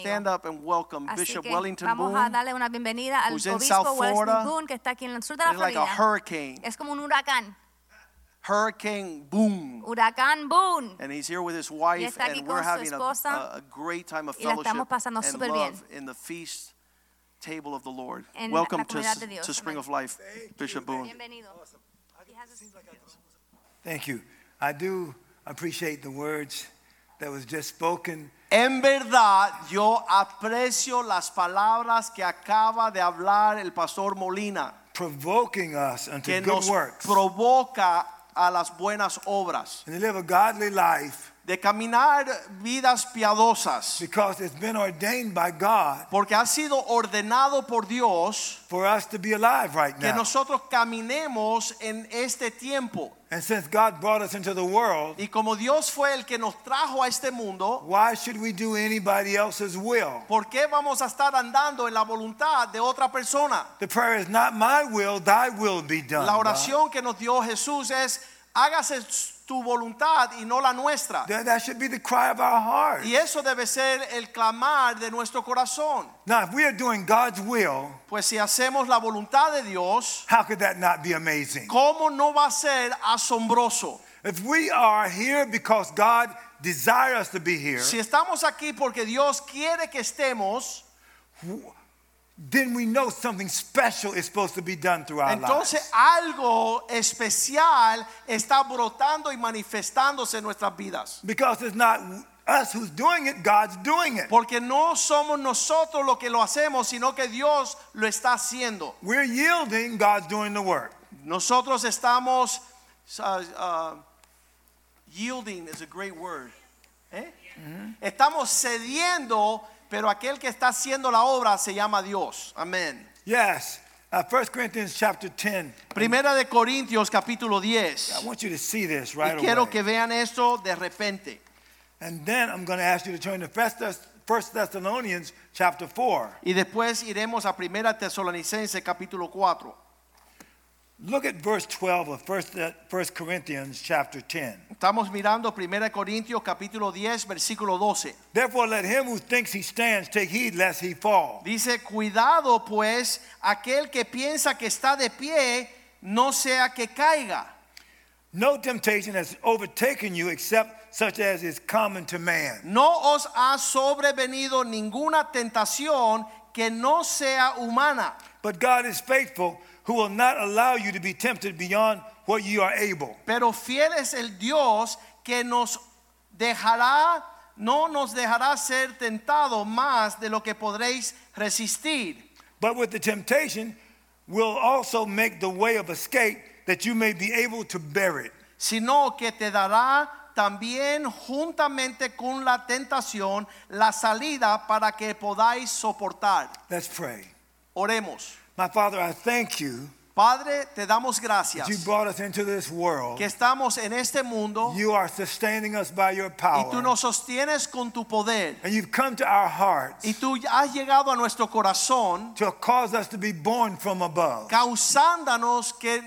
Stand up and welcome Así Bishop que Wellington vamos Boone. a darle una bienvenida al who's in obispo South Wellington Florida. Boone que está aquí en el sur de la It's like a Florida. hurricane, Es como un huracán, Hurricane Boone. huracán Boone. And he's here with his wife, está aquí and con we're su having a, esposa, a, a great time of y la fellowship pasando and súper love bien. in the feast table of the Lord. En Welcome la to, comunidad de Dios. to Spring of Life, Bishop Boone. Bienvenido. Thank you. I do appreciate the words that was just spoken. En verdad, yo aprecio las palabras que acaba de hablar el pastor Molina, provoking us unto que good nos works provoca a las buenas obras, and to live a godly life de caminar vidas piadosas, because it's been ordained by God porque ha sido ordenado por Dios for us to be alive right que now. nosotros caminemos en este tiempo. And since God brought us into the world, Y como Dios fue el que nos trajo a este mundo, why should we do anybody else's will? ¿por qué vamos a estar andando en la voluntad de otra persona? The prayer is not my will, thy will be done. La God. oración que nos dio Jesús es, hágase tu voluntad y no la nuestra. That, that should be the cry of our heart. Y eso debe ser el clamar de nuestro corazón. Now, if we are doing God's will, Pues si hacemos la voluntad de Dios, how could that not be amazing? ¿cómo no va a ser asombroso? If we are here because God desires us to be here, Si estamos aquí porque Dios quiere que estemos, then we know something special is supposed to be done through our entonces lives. algo especial está brotando y manifestándose en nuestras vidas. Because it's not us who's doing it, God's doing it. Porque no somos nosotros los que lo hacemos, sino que Dios lo está haciendo. We're yielding, God's doing the work. Nosotros estamos uh, uh, yielding is a great word. ¿eh? Estamos cediendo, pero aquel que está haciendo la obra se llama Dios. Amén. Yes. Uh, 1 Corinthians chapter 10. Primera de Corintios capítulo I 10. want you to see this Y right quiero away. que vean esto de repente. And then I'm going to ask you to turn to 1 Thess- 1 Thessalonians chapter 4. Y después iremos a Primera Tesalonicense capítulo 4. Look at verse 12 of 1 Th- 1 Corinthians chapter 10. Estamos mirando Primera de Corintios capítulo 10 versículo 12. Therefore, let him who thinks he stands take heed lest he fall. Dice, cuidado pues, aquel que piensa que está de pie, no sea que caiga. No temptation has overtaken you except such as is common to man. No os ha sobrevenido ninguna tentación que no sea humana, But God is faithful, who will not allow you to be tempted beyond what you are able. pero fiel es el Dios que nos dejará, no nos dejará ser tentado más de lo que podréis resistir. But with the temptation, will also make the way of escape that you may be able to bear it. sino que te dará también juntamente con la tentación la salida para que podáis soportar. Let's pray. Oremos. My Father, I thank you Padre, te damos gracias you brought us into this world. que estamos en este mundo You are sustaining us by your power. y tú nos sostienes con tu poder And you've come to our hearts y tú has llegado a nuestro corazón to cause us to be born from above. causándonos que,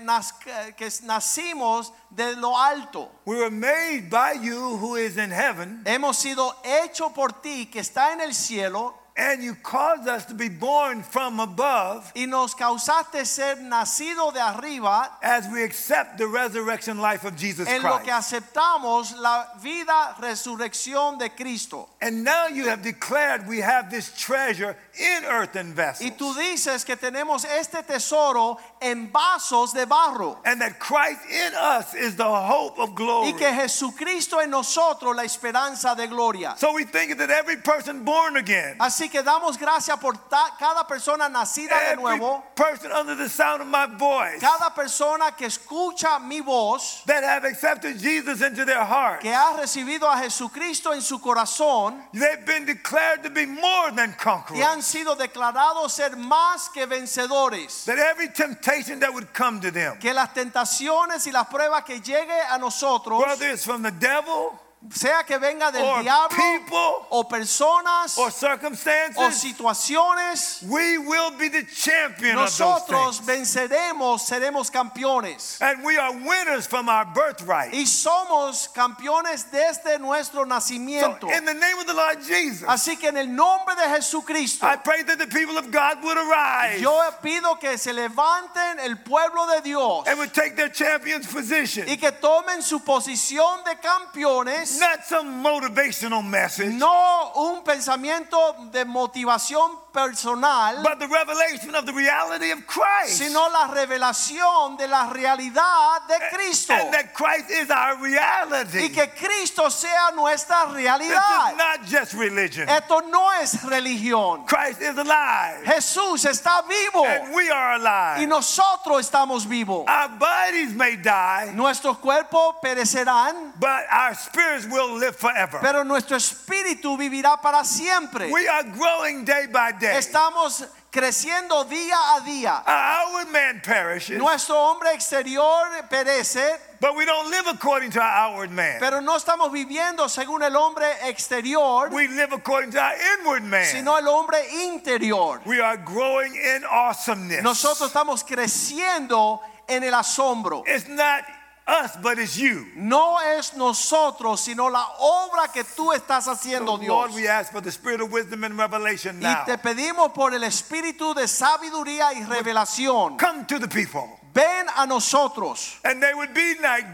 que nacimos de lo alto. We were made by you who is in heaven, Hemos sido hecho por ti que está en el cielo and you caused us to be born from above y nos causaste ser nacido de arriba as we accept the resurrection life of Jesus en lo que aceptamos la vida resurrección de Cristo. And now you have declared we have this treasure in earthen vessels. Y tú dices que tenemos este tesoro en vasos de barro And that Christ in us is the hope of glory. y que Jesucristo en nosotros la esperanza de gloria. So we think that every person born again Así Así que damos gracias por cada persona nacida de nuevo, person under the sound of my voice cada persona que escucha mi voz, that have accepted Jesus into their heart. que ha recibido a Jesucristo en su corazón They've been declared to be more than y conquerors. han sido declarados ser más que vencedores. That every temptation that would come to them, Que las tentaciones y las pruebas que llegue a nosotros, whether it's from the devil sea que venga del or diablo people o personas or o circumstances, situaciones, we will be the champion of those nosotros venceremos, seremos campeones. And we are winners from our birthright. Y somos campeones desde nuestro So, nacimiento. in the name of the Lord Jesus, Así que en el nombre de Jesucristo, I pray that the people of God would arise yo pido que se levanten el pueblo de Dios and would take their champion's position. y que tomen su posición de campeones, Not some motivational message, no un pensamiento de motivación personal, but the revelation of the reality of Christ. sino la revelación de la realidad de Cristo. And that Christ is our reality. Y que Cristo sea nuestra realidad. This is not just religion. Esto no es religión. Christ is alive. Jesús está vivo And we are alive. y nosotros estamos vivos. Our bodies may die, Nuestros cuerpos perecerán, but our spirits will live forever. pero nuestro espíritu vivirá para siempre. We are growing day by day. Estamos creciendo día a día. Our man perishes, Nuestro hombre exterior perece, but we don't live according to our outward man. pero no estamos viviendo según el hombre exterior, We live according to our inward man. sino el hombre interior. We are growing in awesomeness. Nosotros estamos creciendo en el asombro. It's not us, but it's you. No es nosotros, sino la obra que tú estás haciendo, Dios. Lord, we ask for the spirit of wisdom and revelation now. Y te pedimos por el espíritu de sabiduría y revelación. Come to the people, Ven a nosotros and they would be like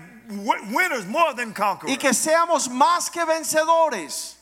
winners more than conquerors. y que seamos más que vencedores.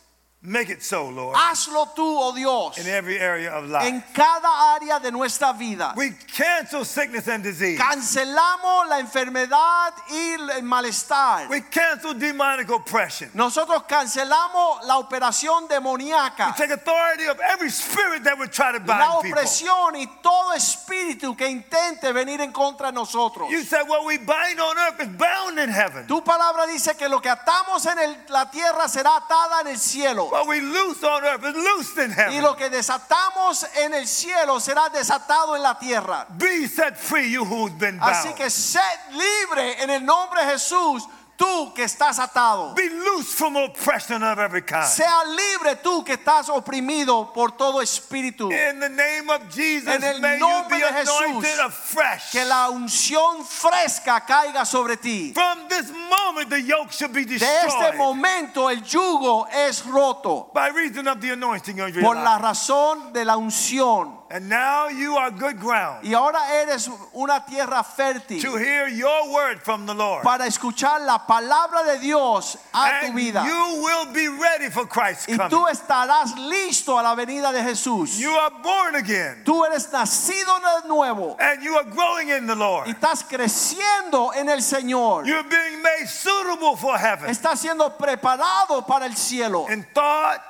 Make it so, Lord, Hazlo tú, oh Dios, in every area of life. en cada área de nuestra vida. We cancel sickness and disease. Cancelamos la enfermedad y el malestar. We cancel demonic oppression. Nosotros cancelamos la operación We demoníaca, take authority of every spirit that would try to la bind people. opresión y todo espíritu que intente venir en contra de nosotros. You said what we bind on earth is bound in heaven. Tu palabra dice que lo que atamos en el- la tierra será atada en el cielo. What we loose on earth is loosed in heaven. Y lo que desatamos en el cielo será desatado en la tierra. Be set free, you who's been bound. Así que sed libre en el nombre de Jesús, tú que estás atado. Be loose from oppression of every kind. Sea libre tú que estás oprimido por todo espíritu. In the name of Jesus, En el may you nombre be de Jesús, afresh. Que la unción fresca caiga sobre ti. From this moment, the yoke should be De este destroyed momento el yugo es roto by reason of the anointing of your por la razón de la unción. And now you are good ground Y ahora eres una tierra fértil to hear your word from the Lord. para escuchar la palabra de Dios a tu And vida. you will be ready for Christ's Y coming. tú estarás listo a la venida de Jesús. You are born again. Tú eres nacido de nuevo And you are growing in the y Lord. estás creciendo en el Señor. You're being made suitable for heaven. Estás siendo preparado para el cielo In thought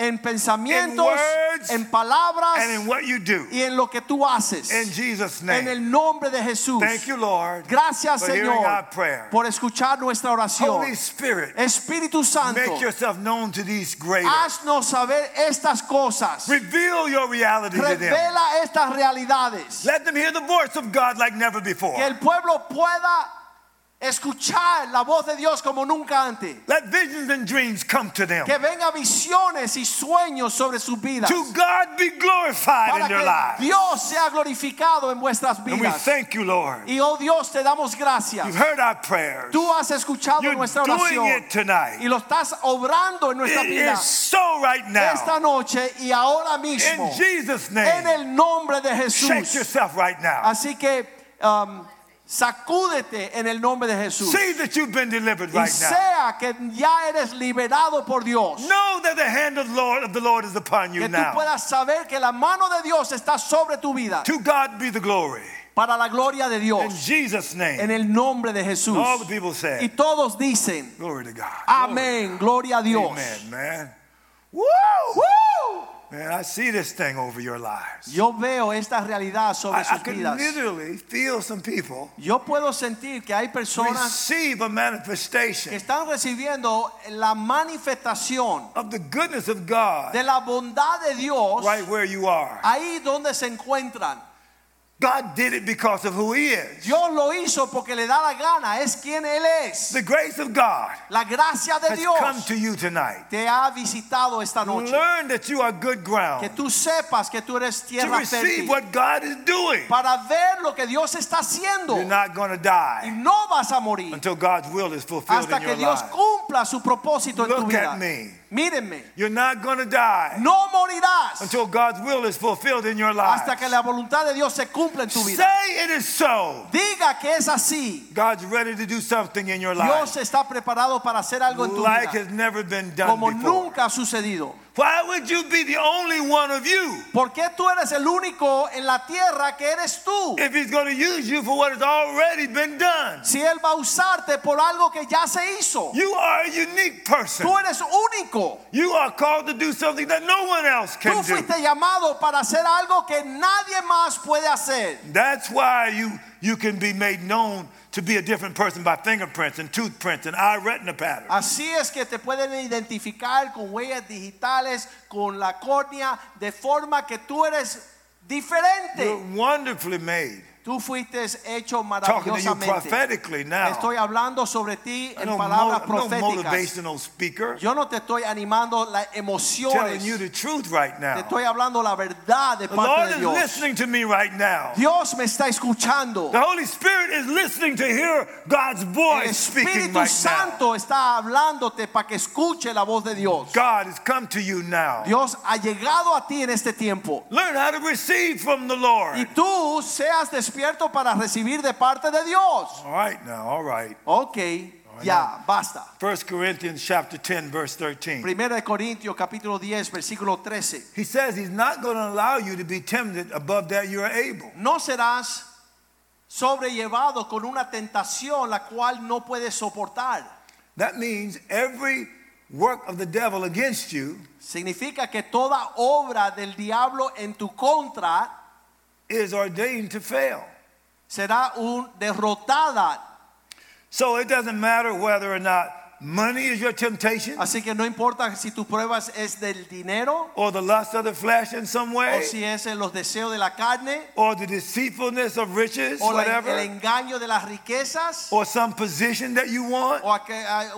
en pensamientos, words, en palabras and in what you do. y en lo que tú haces. En el nombre de Jesús. Thank you, Lord. Gracias, Señor, por escuchar nuestra oración. Holy Spirit, Espíritu Santo, make yourself known to these greater. haznos saber estas cosas. Reveal your reality to them. Revela estas realidades. Let them hear the voice of God like never before. Que el pueblo pueda escuchar la voz de Dios como nunca antes. Let visions and dreams come to them. Que venga visiones y sueños sobre sus vidas. To God be glorified Para in their lives. Dios sea glorificado en vuestras And we vidas. thank you, Lord. Y oh Dios, te damos gracias. You've heard our prayers. Tú has escuchado You're nuestra doing oración it tonight. y lo estás obrando en nuestra It vida is so right esta now. noche y ahora mismo In Jesus' en name. el nombre de Shake Jesús. yourself right now. Así que um, sacúdete en el nombre de Jesús. See that you've been delivered Y right now. sea que ya eres liberado por Dios. Know that the hand of the Lord of the Lord is upon you Que tú now. puedas saber que la mano de Dios está sobre tu vida. To God be the glory. Para la gloria de In Dios. Jesus' En name. el nombre de Jesús. All the people Y say, todos dicen, Glory to God. amén, gloria a Dios. Amen, man. Woo! ¡Woo! Man, I see this thing over your lives. Yo veo esta realidad sobre I, I sus can vidas. literally feel some people Yo puedo sentir que hay personas receive a que manifestation están recibiendo la manifestación of the goodness of God de la bondad de Dios right where you are. ahí donde se encuentran. God did it because of who He is. Dios lo hizo porque le da la gana, es quien Él es. The grace of God La gracia de has come to you tonight. te ha visitado esta noche. Learn that you are good ground. Que tú sepas que tú eres tierra to receive fértil what God is doing. para ver lo que Dios está haciendo. You're not going to die. Y no vas a morir until God's will is fulfilled hasta in que your Dios life. cumpla su propósito en tu Look vida. at me. Mírenme, You're not going to die no morirás until God's will is fulfilled in your life. hasta que la voluntad de Dios se cumpla en tu vida. Say it is so. Diga que es así. God's ready to do something in your life. Dios está preparado para hacer algo en tu like vida has never been done como before. nunca ha sucedido. Why would you be the only one of you ¿Por qué tú eres el único en la tierra que eres tú? if He's going to use you for what has already been done? Si Él va a usarte por algo que ya se hizo. You are a unique person. Tú eres único. You are called to do something that no one else can do. fuiste llamado para hacer algo que nadie más puede hacer. That's why you, you can be made known to be a different person by fingerprints and toothprints and eye retina patterns. Así es que te pueden identificar con huellas digitales, con la córnea, de forma que tú eres diferente. You're wonderfully made. Tú fuiste hecho Talking to you maravillosamente. prophetically now. Estoy hablando sobre ti en palabras no proféticas. motivational speaker. Yo no te estoy animando las telling emociones. you the truth right Te estoy hablando la verdad de The parte Lord de is Dios. listening to me right now. Dios me está escuchando. The Holy Spirit is listening to hear God's El voice speaking Espíritu right now. Santo está hablándote para que escuche la voz de Dios. God has come to you now. Dios ha llegado a ti en este tiempo. Learn how to receive from the Y Lord. tú seas despierto para recibir de parte de Dios. All right now, all right. Ok, ya, basta. 1 Corinthians chapter 10 verse 13. Primera de Corintios capítulo 10 versículo 13. He says he's not going to allow you to be tempted above that you are able. No serás sobrellevado con una tentación la cual no puedes soportar. That means every work of the devil against you Significa que toda obra del diablo en tu contra is ordained to fail. será un derrotada. So it doesn't matter whether or not money is your temptation Así que no importa si tu pruebas es del dinero or the lust of the flesh in some way o si es los deseos de la carne or the deceitfulness of riches, o la- el whatever, engaño de las riquezas or some position that you want. o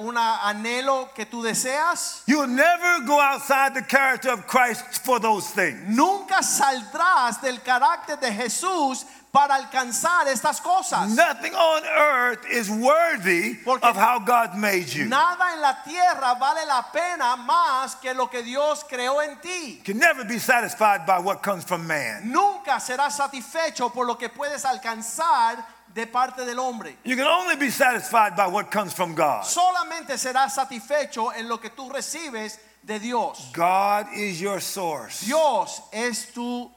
un anhelo que tú deseas. You'll never go outside the character of Christ for those things. Nunca saldrás del carácter de Jesús para alcanzar estas cosas. Nothing on earth is worthy Porque of how God made you. Nada en la tierra vale la pena más que lo que Dios creó en ti. Can never be satisfied by what comes from man. Nunca serás satisfecho por lo que puedes alcanzar de parte del hombre. You can only be satisfied by what comes from God. Solamente serás satisfecho en lo que tú recibes de Dios. God is your source. Dios es tu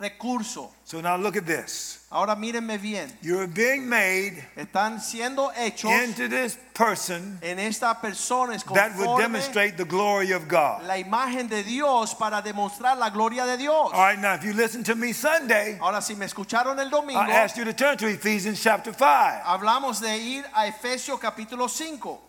recurso. So now look at this. Ahora mírenme bien. You're being made Están siendo hechos into this person en esta persona es that would demonstrate the glory of God. la imagen de Dios para demostrar la gloria de Dios. All right, now if you listen to me Sunday, Ahora, si me escucharon el domingo, I asked you to turn to Ephesians chapter 5. hablamos de ir a Efesios capítulo 5.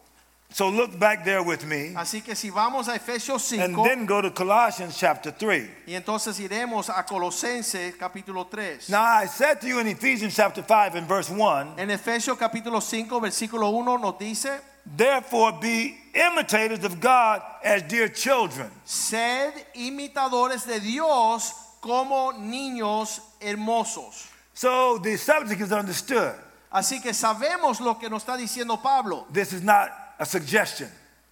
So look back there with me Así que si vamos a Efesios and then go to Colossians chapter 3. y entonces iremos a Colosenses capítulo 3. Now I said to you in Ephesians chapter 5 and verse 1, En Efesios capítulo 5 versículo 1 nos dice, therefore be imitators of God as dear children. sed imitadores de Dios como niños hermosos. So the subject is understood. Así que sabemos lo que nos está diciendo Pablo. This is not a suggestion.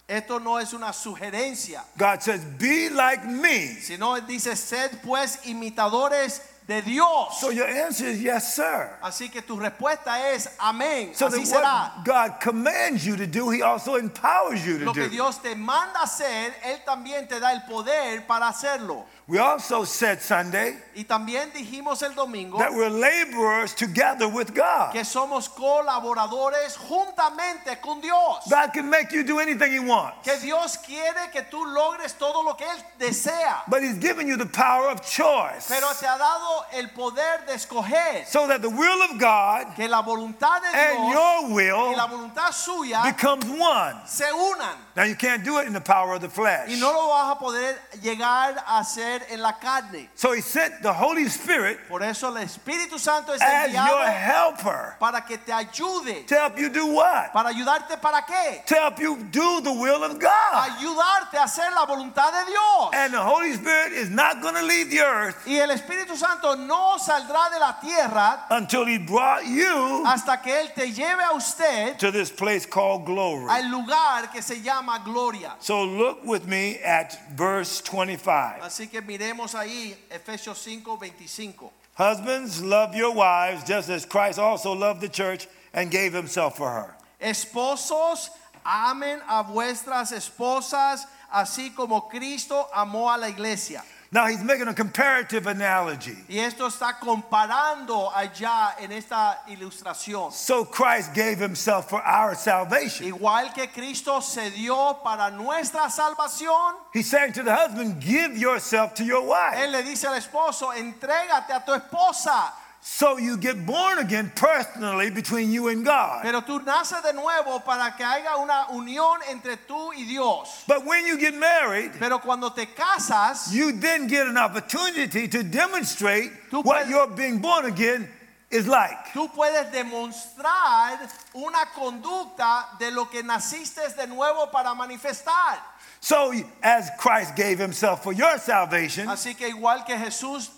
Esto no es una sugerencia, God says, be like me sino dice, sed pues imitadores de Dios. So your answer is yes, sir. Así que tu respuesta es amén. So Así será. what God commands you to do, He also empowers you to do. Lo que. Dios te manda hacer, Él también te da el poder para hacerlo. We also said Sunday Y también dijimos el domingo that we're laborers together with God. que somos colaboradores juntamente con Dios. God can make you do anything He wants, Que Dios quiere que tú logres todo lo que Él desea. but He's given you the power of choice Pero te ha dado el poder de escoger so that the will of God que la voluntad de and Dios your y la will voluntad suya becomes one. se unan. Now, you can't do it in the power of the flesh. Y no lo vas a poder llegar a hacer en la carne. So He sent the Holy Spirit Por eso el Espíritu Santo es as your helper para que te ayude. to help you do what? ¿Para ayudarte para qué? To help you do the will of God. Ayudarte a hacer la voluntad de Dios. And the Holy Spirit is not going to leave the earth Y el Espíritu Santo no saldrá de la tierra until He brought you hasta que Él te lleve a usted to this place called glory. al lugar que se llama gloria. So look with me at verse 25. Así que miremos ahí Efesios 5, 25. Husbands, love your wives just as Christ also loved the church and gave himself for her. Esposos, amen a vuestras esposas, así como Cristo amó a la iglesia. Now he's making a comparative analogy. Y esto está comparando allá en esta ilustración. So Christ gave himself for our salvation. Igual que Cristo se dio para nuestra salvación, He's saying to the husband, give yourself to your wife. Él le dice al esposo, entrégate a tu esposa. So you get born again personally between you and God. Pero tú naces de nuevo para que haya una unión entre tú y Dios. But when you get married, Pero cuando te casas, you then get an opportunity to demonstrate Tú what puedes- your being born again is like. tú puedes demostrar una conducta de lo que naciste de nuevo para manifestar. So, as Christ gave himself for your salvation, Así que igual que Jesús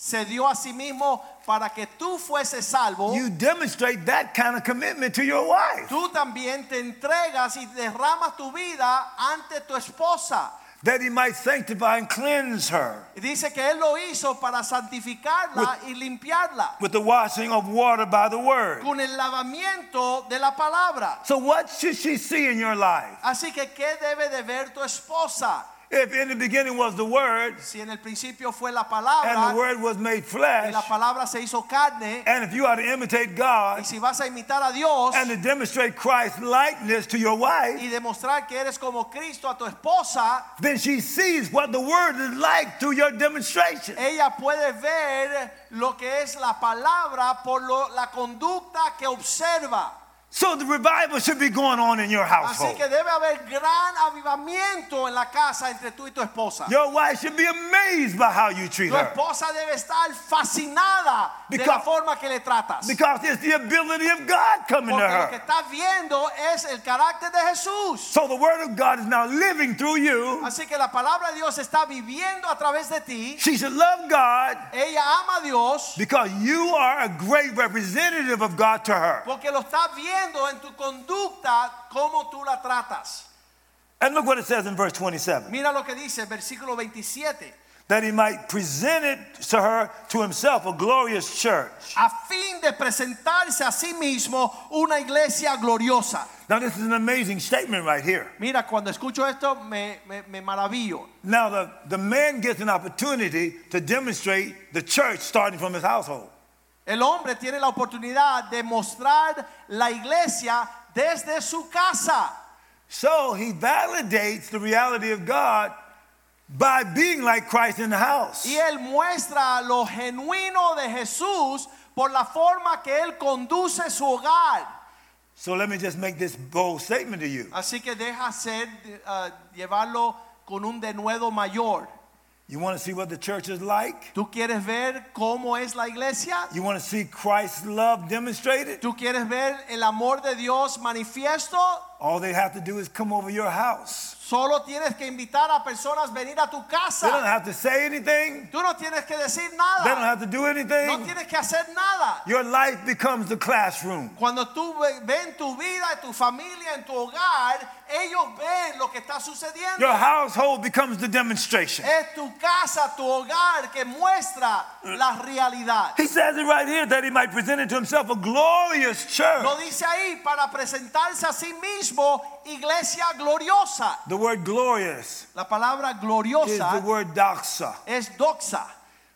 se dio a sí mismo para que tú fueses salvo, you demonstrate that kind of commitment to your wife. tú también te entregas y derramas tu vida ante tu esposa. That he might sanctify and cleanse her dice que Él lo hizo para santificarla y limpiarla with the washing of water by the word. con el lavamiento de la palabra. So, what should she see in your life? Así que, ¿qué debe de ver tu esposa? If in the beginning was the word, Si en el principio fue la palabra, and the word was made flesh, y la palabra se hizo carne, and if you are to imitate God y si vas a imitar a Dios and to demonstrate Christ's likeness to your wife, y demostrar que eres como Cristo a tu esposa, then she sees what the word is like through your demonstration. ella puede ver lo que es la palabra por lo- la conducta que observa. So the revival should be going on in your Así household. que debe haber gran avivamiento en la casa entre tú y tu esposa. Your wife should be amazed by how you treat Tu her. esposa debe estar fascinada de la Because- forma que le tratas. Because it's the ability of God coming to Porque lo que her. está viendo es el carácter de Jesús. So the word of God is now living through you. Así que la palabra de Dios está viviendo a través de ti. She should love God Ella ama a Dios because you are a great representative of God to her. porque lo está viendo en tu conducta cómo tú la tratas. And look what it says in verse 27 Mira lo que dice versículo 27. that he might present it to her to himself a glorious church. A fin de presentarse a sí mismo una iglesia gloriosa. Now, this is an amazing statement right here. Mira, cuando escucho esto me, me, me maravillo. Now, the, the man gets an opportunity to demonstrate the church starting from his household. El hombre tiene la oportunidad de mostrar la iglesia desde su casa. So he validates the reality of God by being like Christ in the house. Y él muestra lo genuino de Jesús por la forma que él conduce su hogar. So let me just make this bold statement to you. Así que deja ser, uh, llevarlo con un denuedo mayor. You want to see what the church is like? ¿Tú quieres ver cómo es la iglesia? You want to see Christ's love demonstrated? ¿Tú quieres ver el amor de Dios manifiesto? All they have to do is come over your house. Solo tienes que invitar a personas venir a tu casa. They don't have to say anything. Tú no tienes que decir nada. They don't have to do anything. No tienes que hacer nada. Your life becomes the classroom. Cuando tú ve- ven tu vida, tu familia, en tu hogar, ellos ven lo que está sucediendo. Your household becomes the demonstration. Es tu casa, tu hogar que muestra la realidad. He says it right here that he might present it to himself a glorious church. Lo dice ahí para presentarse a sí mismo iglesia gloriosa. The word glorious La palabra gloriosa is the word doxa. es doxa.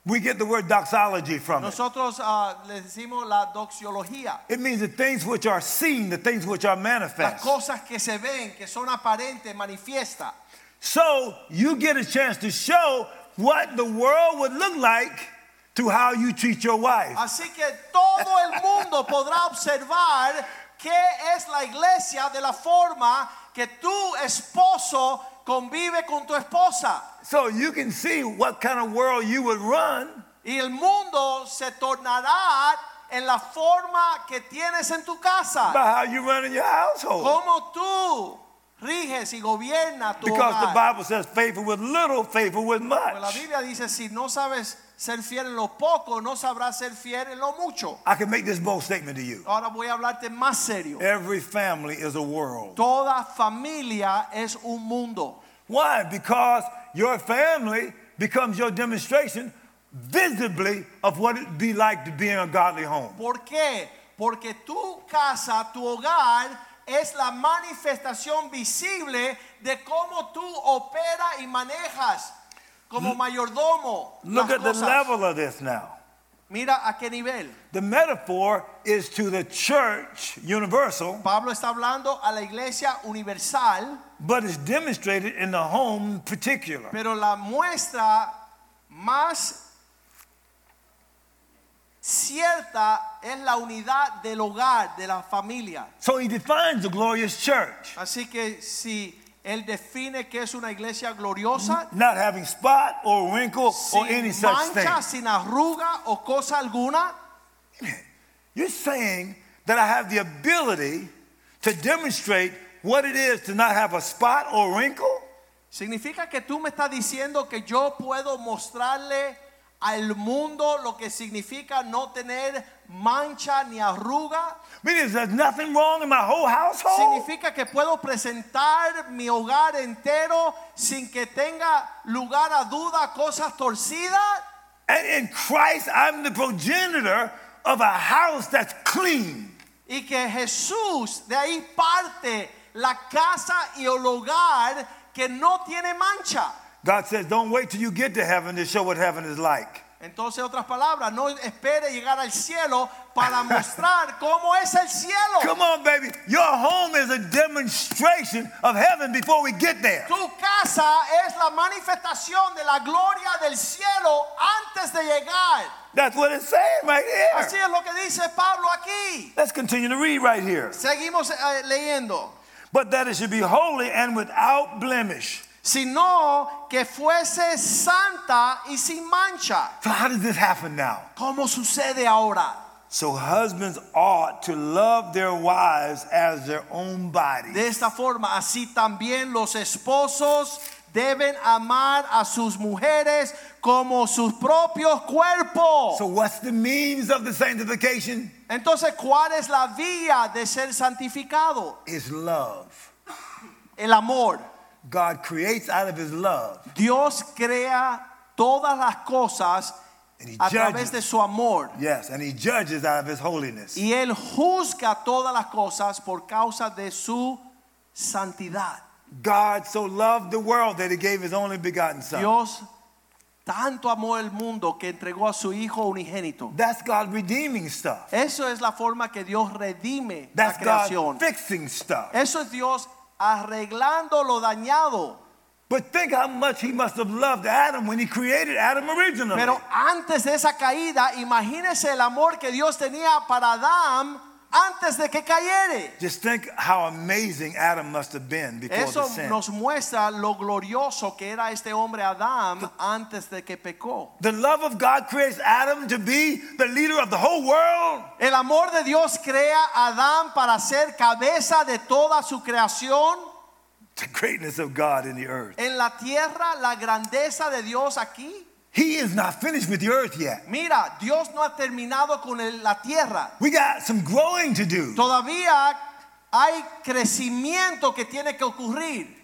We get the word doxology from it. Nosotros ah, le decimos la doxiología. It means the things which are seen, the things which are Las manifest. cosas que se ven, que son aparentes, manifiesta. So you get a chance to show what the world would look like to how you treat your wife. Así que todo el mundo podrá observar qué es la iglesia de la forma que tu esposo convive con tu esposa. So you can see what kind of world you would run Y el mundo se tornará en la forma que tienes en tu casa. by how you run in your household. Cómo tú riges y gobiernas tu Because the. Bible says faithful with little, faithful with Pues la. Biblia dice, si no sabes ser fiel en lo poco, no sabrás ser fiel en lo mucho. I can make this bold statement to you. Ahora voy a hablarte más serio. Every family is a world. Toda familia es un mundo. Why? Because your family becomes your demonstration visibly of what it'd be like to be in a godly home. ¿Por qué? Porque tu casa, tu hogar, es la manifestación visible de cómo tú operas y manejas como mayordomo. Look las at the level of this now. Mira a qué nivel. The metaphor is to the church universal, Pablo está hablando a la iglesia universal, but it's demonstrated in the home particular. pero la muestra más cierta es la unidad del hogar, de la familia. So he defines the glorious church, Así que si él define que es una iglesia gloriosa, not having spot or wrinkle or any such thing. mancha, sin arruga o cosa alguna, You're saying that I have the ability to demonstrate what it is to not have a spot or wrinkle? significa que tú me estás diciendo que yo puedo mostrarle al mundo lo que significa no tener mancha ni arruga. Meaning there's nothing wrong in my whole household? Significa que puedo presentar mi hogar entero sin que tenga lugar a duda cosas torcidas. And in Christ, I'm the progenitor of a house that's clean. Y que Jesús de ahí parte la casa y el hogar que no tiene mancha. God says, don't wait till you get to heaven to show what heaven is like. Entonces, otras palabras, no espere llegar al cielo para mostrar cómo es el cielo. Come on, baby. Your home is a demonstration of heaven before we get there. Tu casa es la manifestación de la gloria del cielo antes de llegar. That's what it's saying right Así here. es lo que dice Pablo aquí. Let's continue to read right here. Seguimos eh, leyendo. But that it should be holy and without blemish. Sino que fuese santa y sin mancha. So, how does this happen now? ¿Cómo sucede ahora? So, husbands ought to love their wives as their own bodies. De esta forma, así también los esposos deben amar a sus mujeres como sus propios cuerpos. So, what's the means of the sanctification? Entonces, ¿cuál es la vía de ser santificado? Is love. El amor. God creates out of his love. Dios crea todas las cosas a través de su amor. Yes, and he judges out of his holiness. Y Él juzga todas las cosas por causa de su santidad. God so loved the world that he gave his only begotten son. Dios tanto amó el mundo que entregó a su Hijo unigénito. That's God redeeming stuff. Eso es la forma que Dios redime la That's creación. God fixing stuff. Eso es Dios arreglando lo dañado. But think how much he must have loved Adam when he created Adam originally. Pero antes de esa caída, imagínese el amor que Dios tenía para Adán antes de que cayere. Just think how amazing Adam must have been before Eso the sin. nos muestra lo glorioso que era este hombre Adán antes de que pecó. The love of God creates Adam to be the leader of the whole world. El amor de Dios crea a Adán para ser cabeza de toda su creación. The greatness of God in the earth. En la tierra, la grandeza de Dios aquí. He is not finished with the earth yet. Mira, Dios no ha terminado con el- la tierra. We got some growing to do. Todavía hay crecimiento que tiene que ocurrir.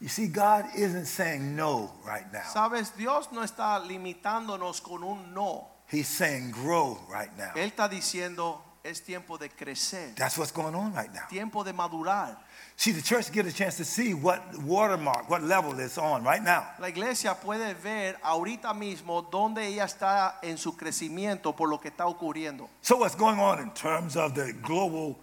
You see, God isn't saying no right now. Sabes, Dios no está limitándonos con un no. He's saying grow right now. Él está diciendo, es tiempo de crecer, That's what's going on right now. tiempo de madurar. See, the church get a chance to see what watermark, what level it's on right now. La iglesia puede ver ahorita mismo dónde ella está en su crecimiento por lo que está ocurriendo. So, what's going on in terms of the global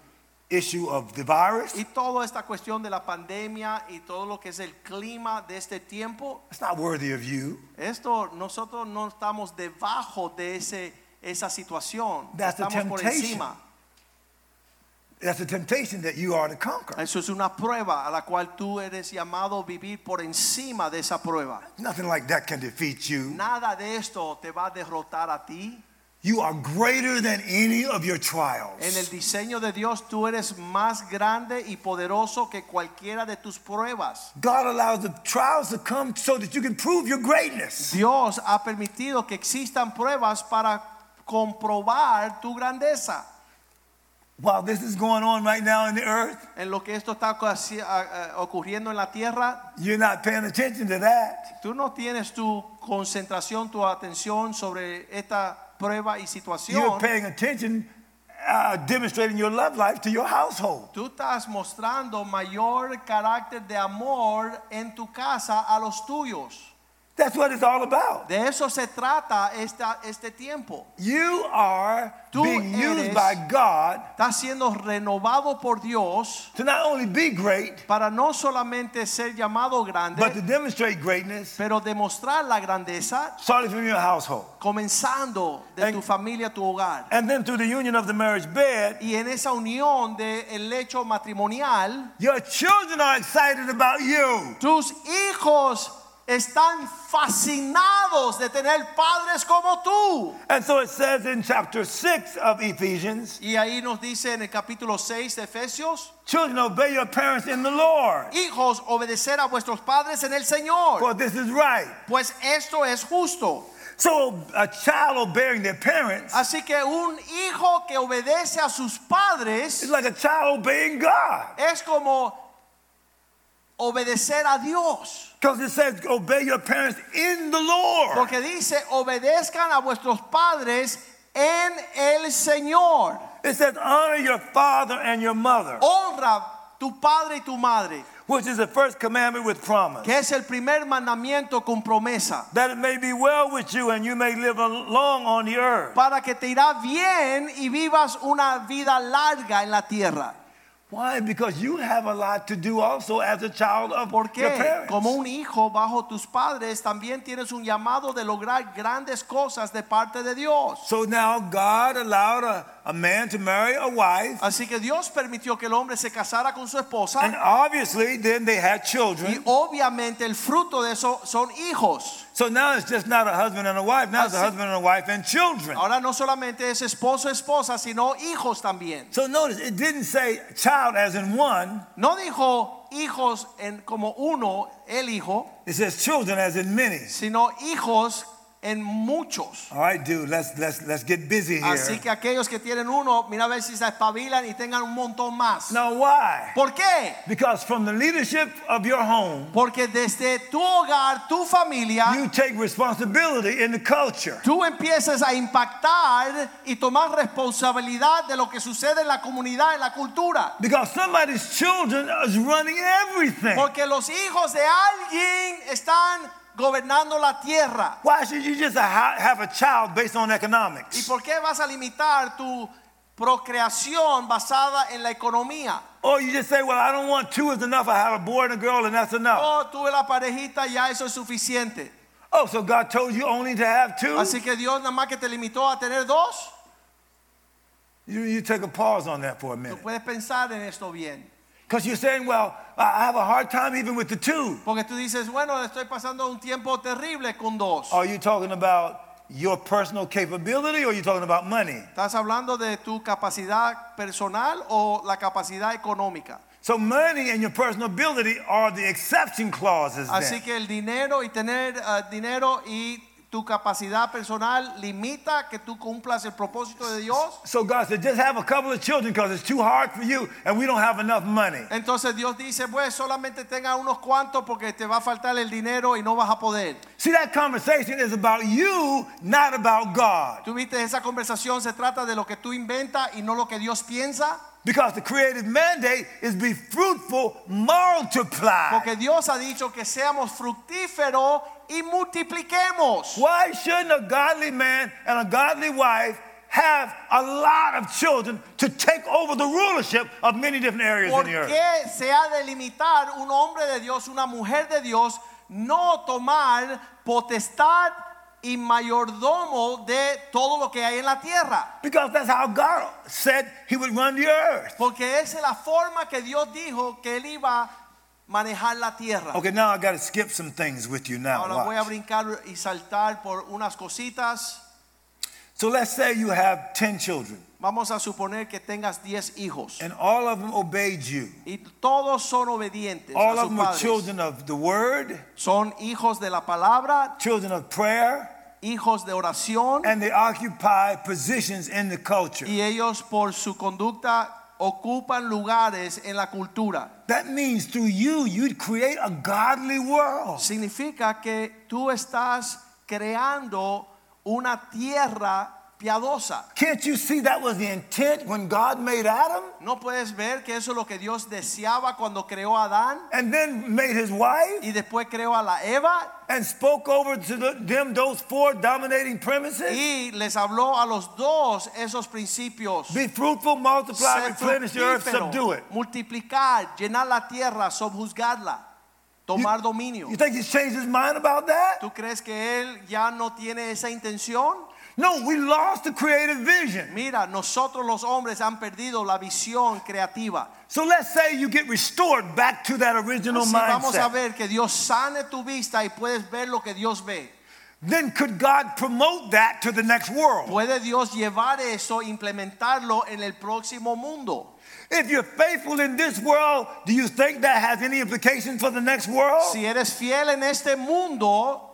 issue of the virus? Y toda esta cuestión de la pandemia y todo lo que es el clima de este tiempo, It's not worthy of you. esto nosotros no estamos debajo de ese, esa situación. That's the estamos por temptation. encima. That's a temptation that you are to conquer. Eso es una prueba a la cual tú eres llamado a vivir por encima de esa prueba. Nothing like that can defeat you. Nada de esto te va a derrotar a ti. You are greater than any of your En el trials. diseño de Dios tú eres más grande y poderoso que cualquiera de tus pruebas. God allows the trials to come so that you can prove your greatness. Dios ha permitido que existan pruebas para comprobar tu grandeza. While this is going on right now in the earth, En lo que esto está ocasi- a- a- ocurriendo en la tierra, you're not paying attention to that. tú no tienes tu concentración, tu atención sobre esta prueba y You're situación. paying attention, uh, demonstrating your love life to your household. Tú estás mostrando mayor carácter de amor en tu casa a los tuyos. That's what it's all about. De eso se trata esta, este tiempo. You are Tú being used by God Estás siendo renovado por Dios to not only be great, para no solamente ser llamado grande, but to demonstrate greatness, pero demostrar la grandeza starting from your household. comenzando de And- tu familia, tu hogar. And then through the union of the marriage bed, Y en esa unión del lecho matrimonial, your children are excited about you. tus hijos están fascinados de tener padres como tú. And so it says in chapter 6 of Ephesians Y ahí nos dice en el capítulo 6 de Efesios, children, obey your parents in the Lord, hijos, obedecer a vuestros padres en el Señor, for this is right. pues esto es justo. So a child obeying their parents Así que un hijo que obedece a sus padres is like a child obeying God. es como obedecer a Dios. Because it says, obey your parents in the Lord. Porque dice, obedezcan a vuestros padres en el Señor. It says, honor your father and your mother, Honra tu padre y tu madre, which is the first commandment with promise. que es el primer mandamiento con promesa, That it may be well with you and you may live long on the earth. para que te irá bien y vivas una vida larga en la tierra. Why? Because you have a lot to do also as a child of ¿Por your parents. Como un hijo bajo tus padres, también tienes un llamado de lograr grandes cosas de parte de Dios. So now God allowed a, a man to marry a wife, Así que Dios permitió que el hombre se casara con su esposa and obviously then they had children. y obviamente el fruto de eso son hijos. So now it's just not a husband and a wife, now it's a husband and a wife and children. Ahora no solamente es esposo esposa, sino hijos también. So notice it didn't say child as in one, No dijo hijos en como uno, el hijo, it says children as in many. sino hijos en muchos. All right, dude, let's let's let's get busy here. Así que aquellos que tienen uno, mira a ver si se espabilan y tengan un montón más. Now why? ¿Por qué? Because from the leadership of your home, Porque desde tu hogar, tu familia, you take responsibility in the culture. tú empiezas a impactar y tomar responsabilidad de lo que sucede en la comunidad, en la cultura. Because somebody's children is running everything. Porque los hijos de alguien están gobernando la tierra. Why should you just ha- have a child based on economics? ¿Y por qué vas a limitar tu procreación basada en la economía? Or you just say, well, I don't want two is enough. I have a boy and a girl and that's enough. Oh, tuve la parejita, ya eso es suficiente. Oh, so God told you only to have two? Así que Dios nada más que te limitó a tener dos. You, you take a pause on that for a Tú minute. puedes pensar en esto bien. Because you're saying, well, I have a hard time even with the two. Porque tú dices, bueno, estoy pasando un tiempo terrible con dos. Are you talking about your personal capability or are you talking about money? ¿Estás hablando de tu capacidad personal o la capacidad económica? So money and your personal ability are the exception clauses Así then. que el dinero y tener eh, dinero y tu capacidad personal limita que tú cumplas el propósito de Dios. So God said, just have a couple of children because it's too hard for you and we don't have enough money. Entonces Dios dice, pues solamente tenga unos cuantos porque te va a faltar el dinero y no vas a poder. See, that conversation is about you, not about God. Tú viste, esa conversación se trata de lo que tú inventas y no lo que Dios piensa. Because the creative mandate is be fruitful, multiply. Porque Dios ha dicho que seamos fructíferos y multipliquemos. Why shouldn't a godly man and a godly wife have a lot of children to take over the rulership of many different areas ¿Por in the earth? qué se ha de limitar un hombre de Dios, una mujer de Dios, no tomar potestad y mayordomo de todo lo que hay en la tierra? Because that's how God said he would run the earth. Porque esa es la forma que Dios dijo que él iba a manejar la tierra. Okay, now I got to skip some things with you now. Ahora voy a Watch. brincar y saltar por unas cositas. So let's say you have 10 children Vamos a suponer que tengas 10 hijos and all of them obeyed you. y todos son obedientes All a of sus them padres. children of the word, Son hijos de la palabra, children of prayer, hijos de oración and they occupy positions in the culture. y ellos por su conducta ocupan lugares en la cultura. That means through you, you'd create a godly world. Significa que tú estás creando una tierra piadosa. Can't you see that was the intent when God made Adam ¿No puedes ver que eso es lo que Dios deseaba cuando creó a Adán and then made his wife y después creó a la Eva and spoke over to the- them those four dominating premises? y les habló a los dos esos principios? Be fruitful, multiply, replenish the earth, subdue it. multiplicar, llenar la tierra, subjuzgarla, tomar dominio. You think he's changed his mind about that? ¿Tú crees que él ya no tiene esa intención? No, we lost the creative vision. Mira, nosotros los hombres han perdido la visión creativa. So let's say you get restored back to that original Así vamos a ver que Dios sane tu vista y puedes ver lo que Dios ve. Then could God promote that to the next world? Puede Dios llevar eso, implementarlo en el próximo mundo. If you're faithful in this world, do you think that has any implications for the next world? Si eres fiel en este mundo,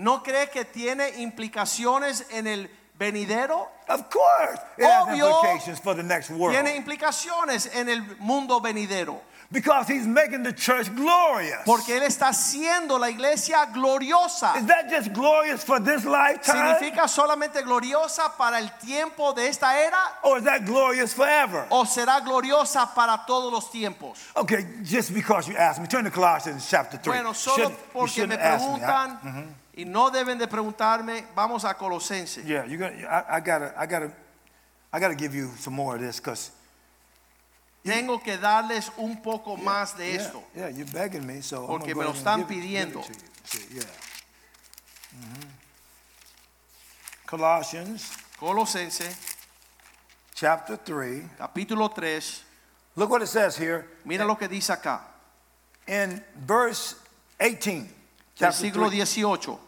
¿no crees que tiene implicaciones en el venidero? Of course, it has Obvio. implications for the next world. Tiene implicaciones en el mundo venidero. Because he's making the church glorious. Porque Él está haciendo la iglesia gloriosa. Is that just glorious for this lifetime? ¿Significa solamente gloriosa para el tiempo de esta era? Or is that glorious forever? ¿O será gloriosa para todos los tiempos? Okay, just because you asked me, turn to Colossians chapter 3. Bueno, solo you porque me preguntan y no deben de preguntarme, vamos a Colosenses. yeah, you're gonna, I, I gotta, I gotta, I gotta give you some more of this because Tengo que darles un poco más de yeah, esto. yeah, you're begging me, so Porque me lo están give it- it pidiendo. yeah. Mhm. Colossians Colosenses, chapter 3. capítulo 3, Look what it says here mira lo que dice acá, in verse 18. Del siglo XVIII.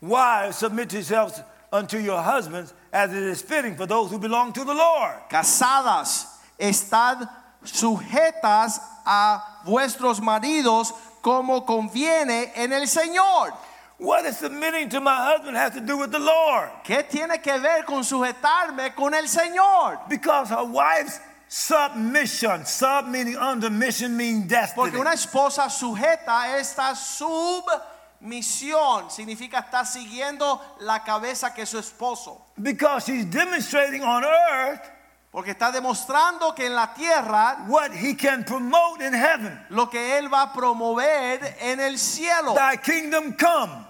Wives, submit yourselves unto your husbands as it is fitting for those who belong to the Lord. Casadas, estad sujetas a vuestros maridos como conviene en el Señor. What is submitting to my husband has to do with the Lord. ¿Qué tiene que ver con sujetarme con el Señor? Because her wife's submission, sub meaning under, mission means destiny. Porque una esposa sujeta a esta submisión significa estar siguiendo la cabeza que su esposo. Because she's demonstrating on earth Porque está demostrando que en la tierra what he can promote in heaven. lo que él va a promover en el cielo. Thy kingdom come,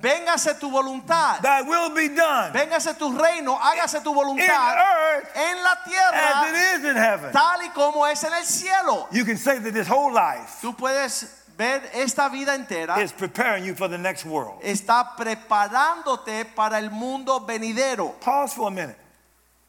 Véngase tu voluntad. thy will be done Véngase tu reino, hágase tu in voluntad earth en la as it tierra is in heaven. tal y como es en el cielo. You can say that this whole life Tú puedes ver esta vida entera is preparing you for the next world. está preparándote para el mundo venidero. Pause for a minute.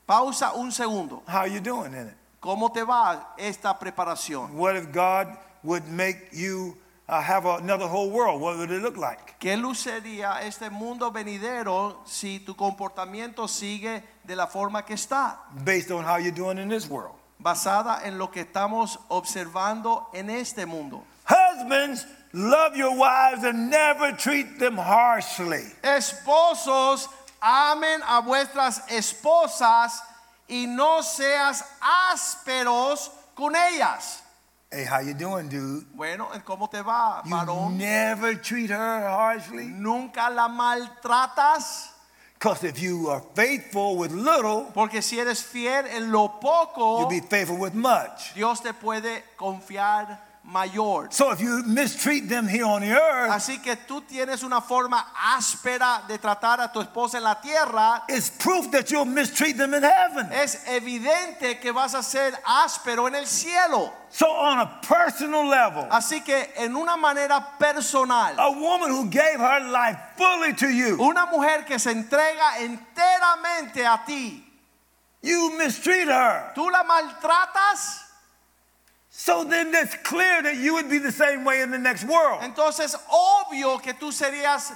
Pausa un segundo. How are you doing in it? ¿Cómo te va esta preparación? What if God would make you uh, have another whole world? What would it look like? ¿Qué lucería este mundo venidero si tu comportamiento sigue de la forma que está? Based on how you're doing in this world. Basada en lo que estamos observando en este mundo. Husbands, love your wives and never treat them harshly. Esposos, amen a vuestras esposas y no seas ásperos con ellas. Hey, how you doing, dude? Bueno, ¿cómo te va, You varón? never treat her harshly. Nunca la maltratas, Because if you are faithful with little, porque si eres fiel en lo poco, you'll be faithful with much. Dios te puede confiar mayor. So if you mistreat them here on the earth, Así que tú tienes una forma áspera de tratar a tu esposa en la tierra. it's proof that you'll mistreat them in heaven. Es evidente que vas a ser áspero en el cielo. So on a personal level, Así que en una manera personal, a woman who gave her life fully to you, una mujer que se entrega enteramente a ti, you mistreat her. tú la maltratas, So then it's clear that you would be the same way in the next world. entonces obvio que tú serías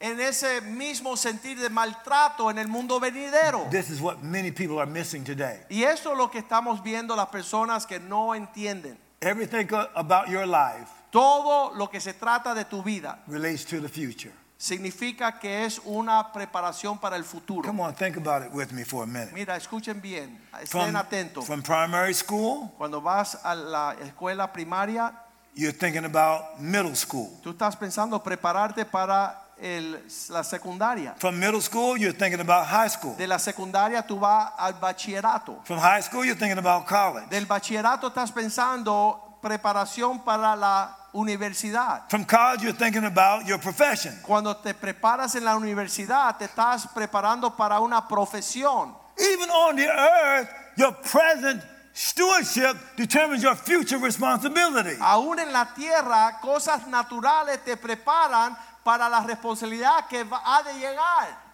en ese mismo sentir de maltrato en el mundo venidero. This is what many people are missing today. Y eso es lo que estamos viendo las personas que no entienden. Everything about your life Todo lo que se trata de tu vida relates to the future. Significa que es una preparación para el futuro. Come on, think about it with me for a minute. Mira, escuchen bien, estén From, atentos. from primary school, Cuando vas a la escuela primaria, you're thinking about middle school. tú estás pensando prepararte para el- la secundaria. From middle school, you're thinking about high school. De la secundaria tú vas al bachillerato. From high school, you're thinking about college. Del bachillerato estás pensando preparación para la universidad. From college, you're thinking about your profession. Cuando te preparas en la universidad, te estás preparando para una profesión. Even on the earth, your present stewardship determines your future responsibility. Aún en la tierra, cosas naturales te preparan para la responsabilidad que va, ha de llegar.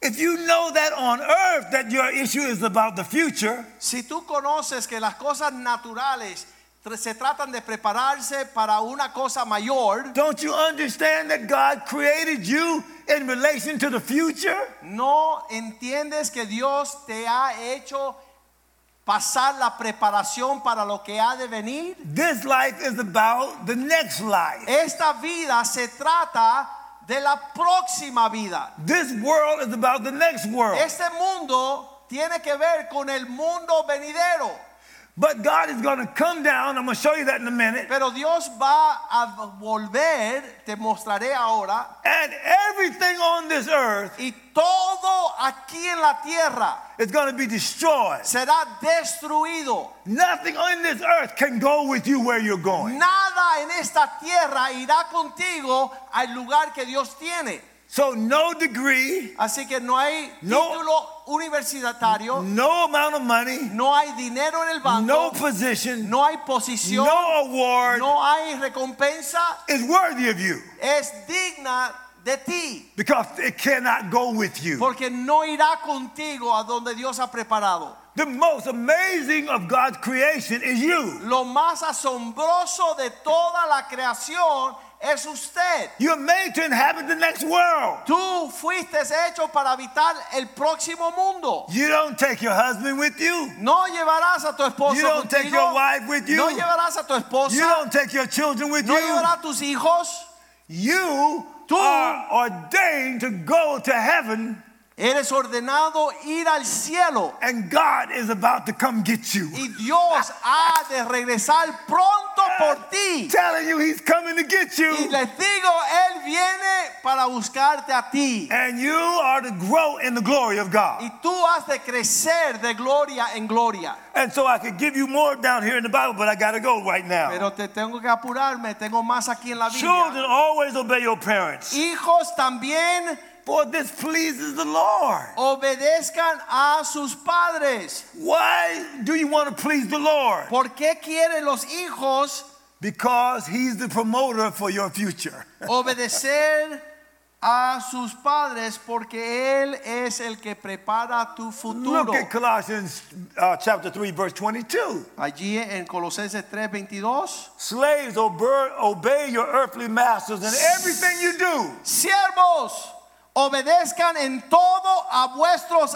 If you know that on earth that your issue is about the future, Si tú conoces que las cosas naturales se tratan de prepararse para una cosa mayor, don't you understand that God created you in relation to the future? ¿no entiendes que Dios te ha hecho pasar la preparación para lo que ha de venir? This life is about the next life. Esta vida se trata de la próxima vida. This world is about the next world. Este mundo tiene que ver con el mundo venidero. But God is going to come down. I'm going to show you that in a minute. Pero Dios va a volver, te mostraré ahora, And everything on this earth y todo aquí en la tierra is going to be destroyed. será destruido. Nothing on this earth can go with you where you're going. Nada en esta tierra irá contigo al lugar que Dios tiene. So, no degree, Así que no hay No. título universitario, no amount of money, no hay dinero en el banco, no position, no hay posición, no award no hay recompensa, is worthy of you es digna de ti. because it cannot go with you. Porque no irá contigo a donde Dios ha preparado. The most amazing of God's creation is you. Lo más asombroso de toda la creación es usted. You're made to inhabit the next world. Tú fuiste hecho para habitar el próximo mundo. You don't take your husband with you. No llevarás a tu esposo You don't take your wife with you. No llevarás a tu esposa. You don't take your children with no you. llevarás a tus hijos. You Tú- are ordained to go to heaven, Eres ordenado ir al cielo. and God is about to come get you. Y Dios ha de regresar pronto por ti. Telling you He's coming to get Y you. les digo, Él viene para buscarte a ti. And you are to grow in the glory of God. Y tú has de crecer de gloria en gloria. And so I could give you more down here in the Bible, but I got to go right now. Pero te tengo que apurarme, tengo más aquí en la Children, Biblia. always obey your parents, Hijos también for this pleases the Lord. obedezcan a sus padres. Why do you want to please the Lord? ¿Por qué quieren los hijos because he's the promoter for your future. Obedecer a sus padres porque Él es el que prepara tu futuro. Look at Colossians uh, chapter 3, verse 22. Allí en Colosenses 3:22. Slaves, obey, obey your earthly masters in everything you do. Siervos, obedezcan en todo a vuestros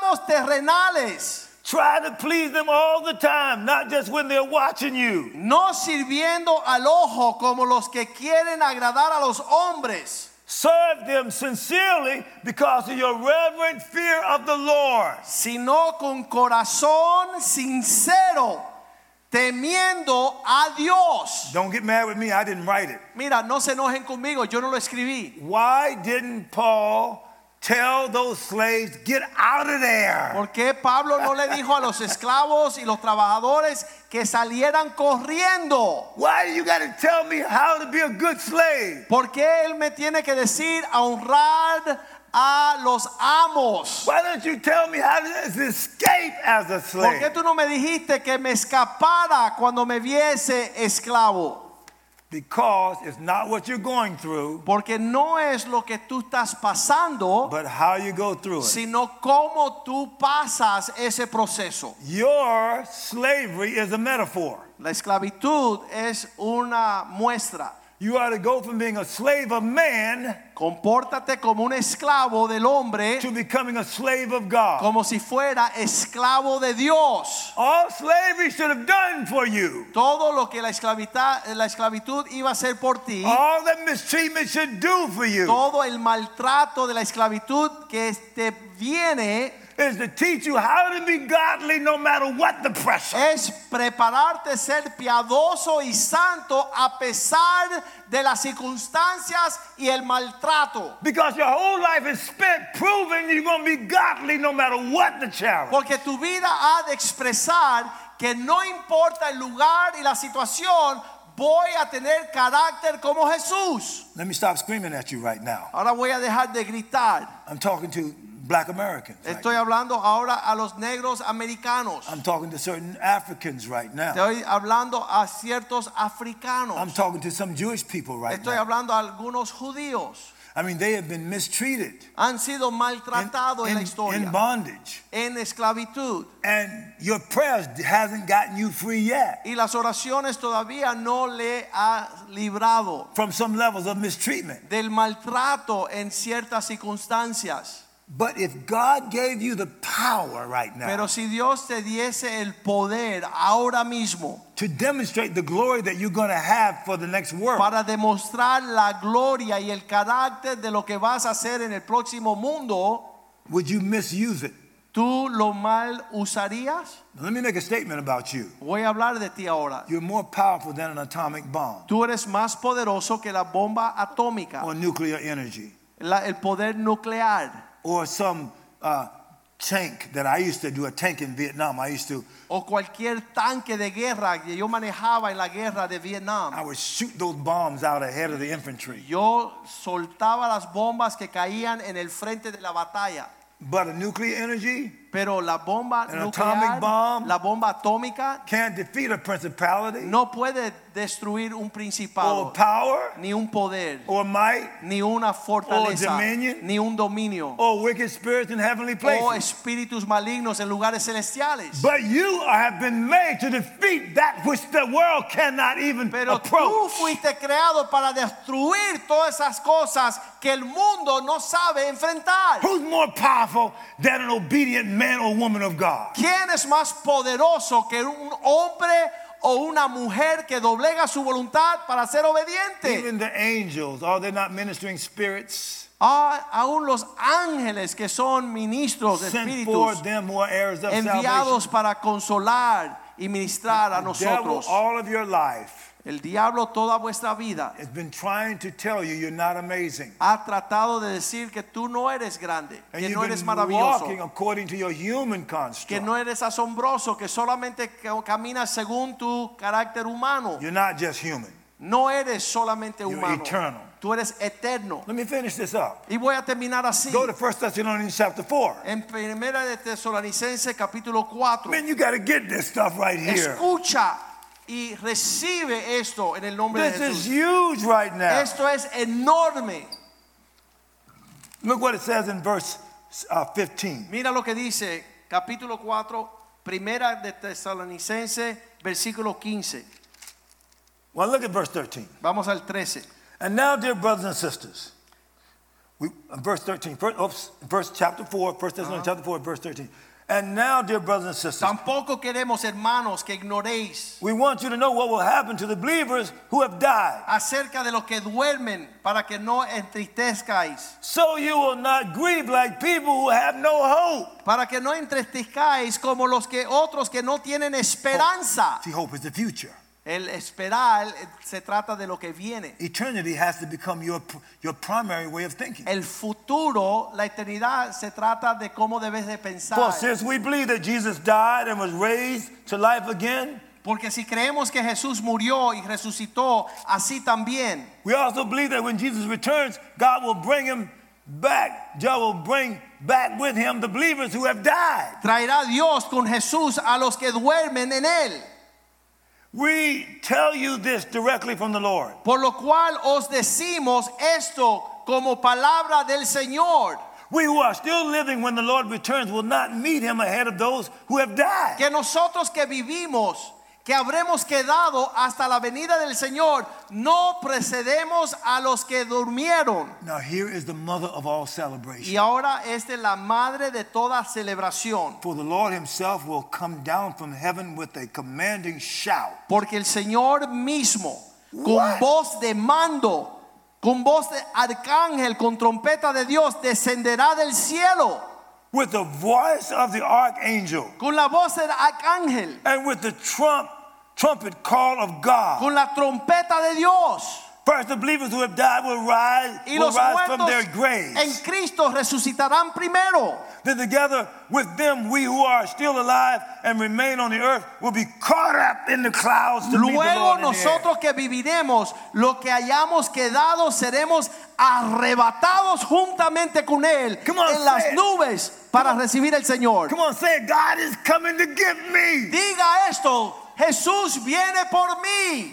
amos terrenales, Try to please them all the time, not just when they're watching you. no sirviendo al ojo como los que quieren agradar a los hombres, Serve them sincerely because of your reverent fear of the Lord. sino con corazón sincero, temiendo a Dios. Don't get mad with me, I didn't write it. Mira, no se enojen conmigo, yo no lo escribí. Why didn't Paul tell those slaves, get out of there? ¿Por qué Pablo no le dijo a los esclavos y los trabajadores que salieran corriendo? Why you got to tell me how to be a good slave? ¿Por qué él me tiene que decir a honrar a los amos? Why don't you tell me how to escape as a ¿Por qué slave? tú no me dijiste que me escapara cuando me viese esclavo? Because it's not what you're going through, Porque no es lo que tú estás pasando, but how you go through it. sino cómo tú pasas ese proceso. Your slavery is a metaphor. La esclavitud es una muestra. You are to go from being a slave of man Compórtate como un esclavo del hombre, to becoming a slave of God. como si fuera esclavo de Dios. All slavery should have done for you. Todo lo que la esclavitud, la esclavitud iba a hacer por ti, All that mistreatment should do for you todo el maltrato de la esclavitud que te viene is to teach you how to be godly no matter what the pressure. es prepararte a ser piadoso y santo a pesar de las circunstancias y el maltrato. Because your whole life is spent proving you're going to be godly no matter what the challenge. Porque tu vida ha de expresar que no importa el lugar y la situación, voy a tener carácter como Jesús. Let me stop screaming at you right now. Ahora voy a dejar de gritar. I'm talking to black Americans. right Estoy hablando ahora a los negros americanos. I'm talking to certain Africans right now. Estoy hablando a ciertos africanos. I'm talking to some Jewish people right Estoy now. hablando a algunos judíos. I mean, they have been mistreated Han sido maltratados en, la historia. in bondage. en esclavitud. And your prayers hasn't gotten you free yet Y las oraciones todavía no le ha librado from some levels of mistreatment. del maltrato en ciertas circunstancias. But if God gave you the power right now Pero si Dios te diese el poder ahora mismo to demonstrate the glory that you're going to have for the next world, para demostrar la gloria y el carácter de lo que vas a hacer en el próximo mundo, would you misuse it? ¿tú lo mal usarías? Now, let me make a statement about you. Voy a hablar de ti ahora. You're more powerful than an atomic bomb Tú eres más poderoso que la bomba atómica, or nuclear energy la- el poder nuclear. Or some uh, tank that I used to do a tank in Vietnam. I used to, o cualquier tanque de guerra que yo manejaba en la guerra de Vietnam. I would shoot those bombs out ahead of the infantry. Yo soltaba las bombas que caían en el frente de la batalla. But a nuclear energy Pero la bomba An nuclear, atomic bomb? la bomba atómica, can't defeat a principality no puede destruir un or principado, power ni un poder, or might ni una fortaleza, dominion? ni un dominio, or wicked spirits in heavenly o espíritus malignos en lugares celestiales. But you have been made to defeat that which the world cannot even Pero tú fuiste creado para destruir todas esas cosas que el mundo no sabe enfrentar. Who's more powerful than an obedient man or woman of God? ¿Quién es más poderoso que un hombre o una mujer que doblega su voluntad para ser obediente? Even the angels, are they not ministering spirits? Ah, aún los ángeles que son ministros de espíritus them who are heirs of enviados salvation. para consolar y ministrar a nosotros. all of your life, El diablo toda vuestra vida has been trying to tell you you're not amazing. ha tratado de decir que tú no eres grande, And que you've no eres been maravilloso. walking according to your human que construct. no eres asombroso, que solamente ca- caminas según tu carácter humano. You're not just human. No eres solamente You're humano. eternal. Tú eres eterno. Let me finish this up. Y voy a terminar así. Go to 1 Thessalonians chapter 4. En Primera de Tesalonicenses capítulo 4. Man, you got to get this stuff right here. Escucha y recibe esto en el nombre This de is Jesús. huge right now. Esto es enorme. Look what it says in verse uh, 15. Mira lo que dice capítulo 4, primera de Tesalonicense, versículo 15. Well, look at verse 13. Vamos al 13. And now, dear brothers and sisters, we, uh, verse 13, first, oops, verse chapter 4, 1 Thessalonians chapter 4, verse 13. And now, dear brothers and sisters, Tampoco queremos, hermanos, que ignoréis we want you to know what will happen to the believers who have died. acerca de los que duermen para que no entristezcáis, So you will not grieve like people who have no hope. para que no entristezcáis como los que otros que no tienen esperanza. See, hope is the future. El esperar eh, se trata de lo que viene. Eternity has to become your, your primary way of thinking. El futuro, la eternidad, se trata de cómo debes de pensar. For since we believe that Jesus died and was raised to life again, Porque si creemos que Jesús murió y resucitó, así también. we also believe that when Jesus returns, God will bring him back. God will bring back with him the believers who have died. Traerá Dios con Jesús a los que duermen en él. We tell you this directly from the Lord. Por lo cual os decimos esto como palabra del Señor, We who are still living when the Lord returns will not meet him ahead of those who have died. que nosotros que vivimos, que habremos quedado hasta la venida del Señor, no precedemos a los que durmieron. Now, here is the mother of all Y celebration. ahora esta es la madre de toda celebración, For the Lord himself will come down from heaven with a commanding shout. porque el Señor mismo, con What? voz de mando, con voz de arcángel, con trompeta de Dios, descenderá del cielo, With the voice of the archangel con la voz del arcángel, and with the trump, trumpet call of God. con la trompeta de Dios. First, the believers who have died will rise, Y will rise from their en graves. Cristo resucitarán primero. Then together with them, we who are still alive and remain on the earth will be caught up in the clouds to meet the Luego Lord air. nosotros que viviremos, lo que hayamos quedado, seremos arrebatados juntamente con Él on, en las say it. nubes para recibir el Señor. Come on, say it. God is coming to get me. Diga esto, Jesús viene por mí.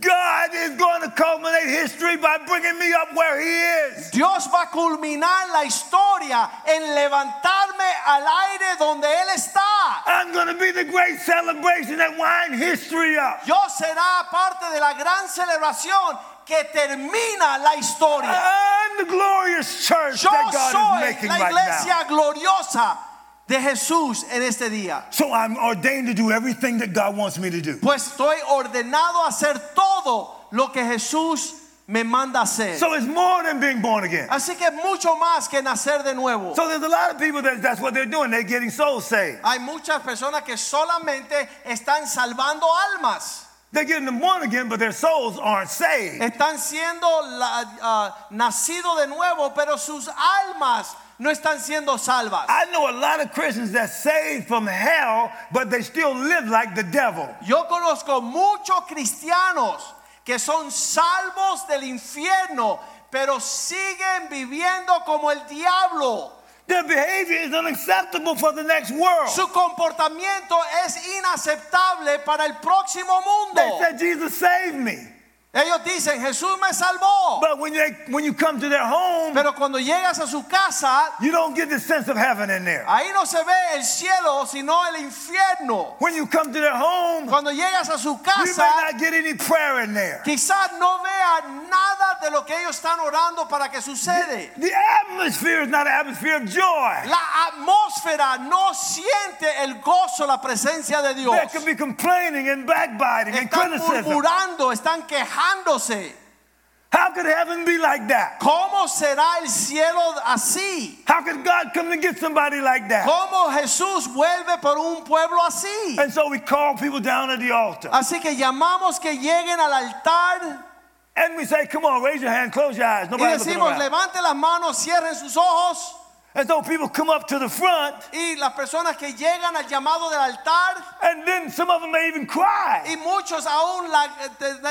God is going to culminate history by bringing me up where He is. Dios va a culminar la historia en levantarme al aire donde Él está. I'm going to be the great celebration that wind history up. Yo será parte de la gran celebración que termina la historia. I'm the glorious church Yo that God is making la right now. iglesia gloriosa de Jesús en este día. So I'm ordained to do everything that God wants me to do. Pues estoy ordenado a hacer todo lo que Jesús me manda hacer. So it's more than being born again. Así que mucho más que nacer de nuevo. So there's a lot of people that that's what they're doing. They're getting souls saved. Hay muchas personas que solamente están salvando almas. They're getting them born again, but their souls aren't saved. Están siendo la- ah, nacido de nuevo, pero sus almas no están siendo salvas. I know a lot of Christians that saved from hell, but they still live like the devil. Yo conozco muchos cristianos que son salvos del infierno, pero siguen viviendo como el diablo. Their behavior is unacceptable for the next world. Su comportamiento es inaceptable para el próximo They mundo. said, Jesus saved me. Ellos dicen, Jesús me salvó. But when, they, when you come to their home, Pero cuando llegas a su casa, you don't get the sense of heaven in there. ahí no se ve el cielo, sino el infierno. When you come to their home, Cuando llegas a su you may casa, not get any prayer in there. quizás no vea nada de lo que ellos están orando para que sucede. The atmosphere is not an atmosphere of joy. La atmósfera no siente el gozo, la presencia de Dios. Could be complaining and backbiting and Están criticism. murmurando, están quejándose. How could heaven be like that? ¿Cómo será el cielo así? How could God come to get somebody like that? ¿Cómo Jesús vuelve por un pueblo así? And so we call people down at the altar. Así que llamamos que lleguen al altar And we say, come on, raise your hand, close your eyes. y Nobody looking decimos, levante las manos, cierren sus ojos. And so people come up to the front, Y las personas que llegan al llamado del altar and then some of them may even cry. y muchos aún la-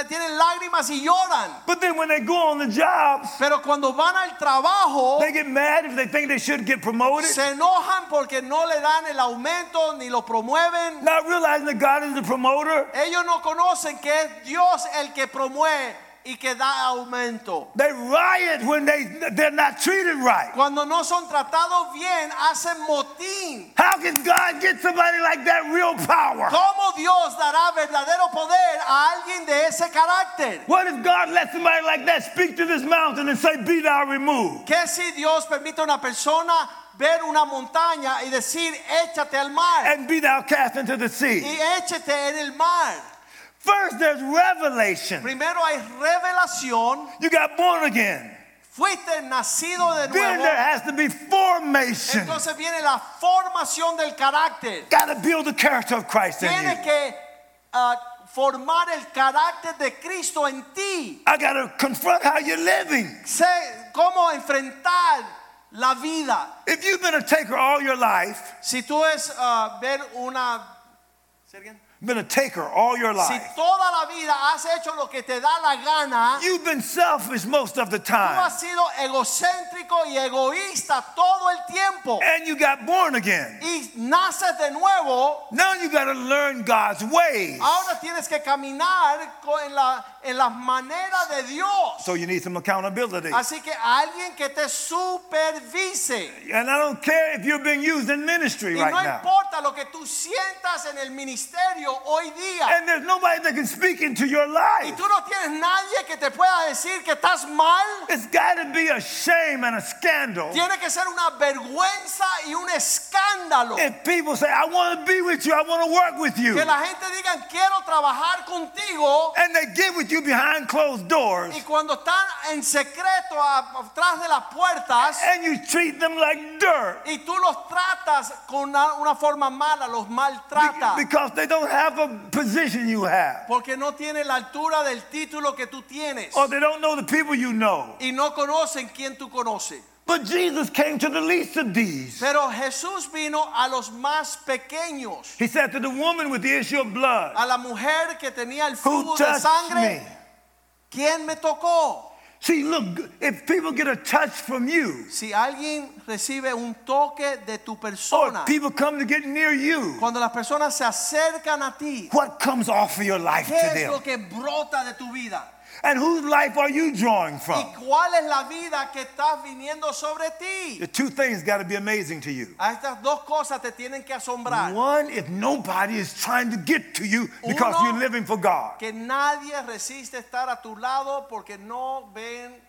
tienen lágrimas y lloran. But then when they go on the jobs, Pero cuando van al trabajo they get mad if they think they should get promoted, se enojan porque no le dan el aumento ni lo promueven. not realizing that God is the promoter. Ellos no conocen que es Dios el que promueve y que da aumento. They riot when they, they're not treated right. Cuando no son tratados bien, hacen motín. How can God get somebody like that real power? ¿Cómo Dios dará verdadero poder a alguien de ese carácter? What if God let somebody like that speak to this mountain and say, Be thou removed? ¿Qué si Dios permite a una persona ver una montaña y decir, échate al mar And be thou cast into the sea. y échate en el mar? First, there's revelation. Primero hay revelación, You got born again. fuiste nacido de Then nuevo. there has to be formation. Entonces viene la formación del carácter. Got to build the character of Christ in you. que ah, formar el carácter de Cristo en ti. I got to confront how you're living. Sé cómo enfrentar la vida. If you've been a taker all your life, Si tú es ah, ver una... ¿Sí? Been a taker all your life. Si toda la vida has hecho lo que te da la gana, you've been selfish most of the time. tú has sido egocéntrico y egoísta todo el tiempo and you got born again. y naces de nuevo, Now you got to learn God's ways. ahora tienes que caminar en, la, en las maneras de Dios. So you need some accountability. Así que alguien que te supervise. And I don't care if you're being used in ministry Y right no now. importa lo que tú sientas en el ministerio hoy día. And there's nobody that can speak into your Y life. tú no tienes nadie que te pueda decir que estás mal. It's got to be a shame and a scandal Tiene que ser una vergüenza y un escándalo. if people say, I want to be with you, I want to work with you. Que la gente diga, quiero trabajar contigo. And they get with you behind closed doors Y cuando están en secreto atrás de las puertas and you treat them like dirt y tú los tratas con una, una forma mala, los be- maltratas. because they don't have a position you have Porque no tienen la altura del título que tú tienes. or they don't know the people you know. Y no conocen quién tú conoces. But Jesus came to the least of these. Pero Jesús vino a los más pequeños. He said to the woman with the issue of blood, A la mujer que tenía el flujo de touched sangre. me? ¿Quién me tocó? See, look, if people get a touch from you, Si alguien recibe un toque de tu or persona, people come to get near you, cuando las personas se acercan a ti, what comes off of your life ¿qué to es lo que brota de tu vida? And whose life are you drawing ¿Y from? cuál es la vida que estás viniendo sobre ti? The two things got to be amazing to you. A estas dos cosas te tienen que asombrar. One, if nobody is trying to get to you because Uno, you're living for God. Que nadie resiste estar a tu lado porque no ven.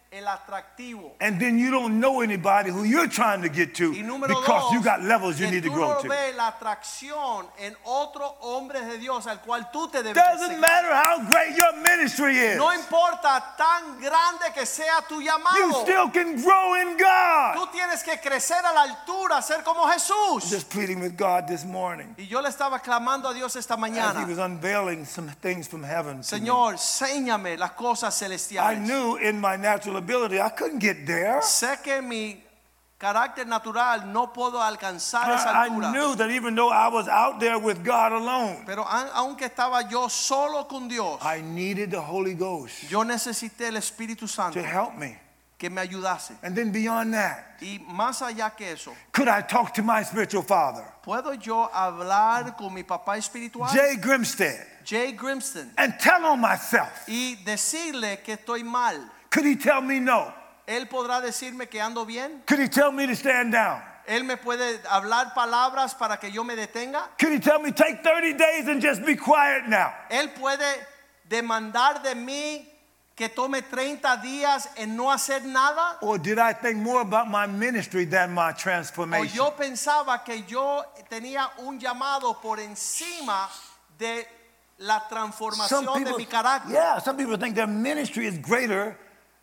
And then you don't know anybody who you're trying to get to because dos, you got levels you need to grow no to. ves la atracción en otro hombre de Dios al cual tú te debes Doesn't matter how great your ministry is, No importa tan grande que sea tu you llamado. still can grow in God. Tú tienes que crecer a la altura, ser como Jesús. Just pleading with God this morning Y yo le estaba clamando a Dios esta as He mañana. was unveiling some things from heaven. Señor, séñame las cosas I celestiales. knew in my natural ability I couldn't get there. Sé que mi carácter natural no puedo alcanzar esa I, I knew that even though I was out there with God alone, Pero aunque estaba yo solo con Dios, I needed the Holy Ghost yo necesité el Espíritu Santo to help me. que me ayudase. And then beyond that, Y más allá que eso, could I talk to my spiritual father, ¿puedo yo hablar con mi papá espiritual, Jay Grimstead, Jay Grimston, and tell on myself? y decirle que estoy mal? Could he tell me no? Él podrá decirme que ando bien. Could he tell me to stand down? Él me puede hablar palabras para que yo me detenga. Could he tell me take 30 days and just be quiet now? Él puede demandar de mí que tome 30 días en no hacer nada. Or did I think more about my ministry than my transformation? O yo pensaba que yo tenía un llamado por encima de la transformación de mi carácter. yeah, some people think their ministry is greater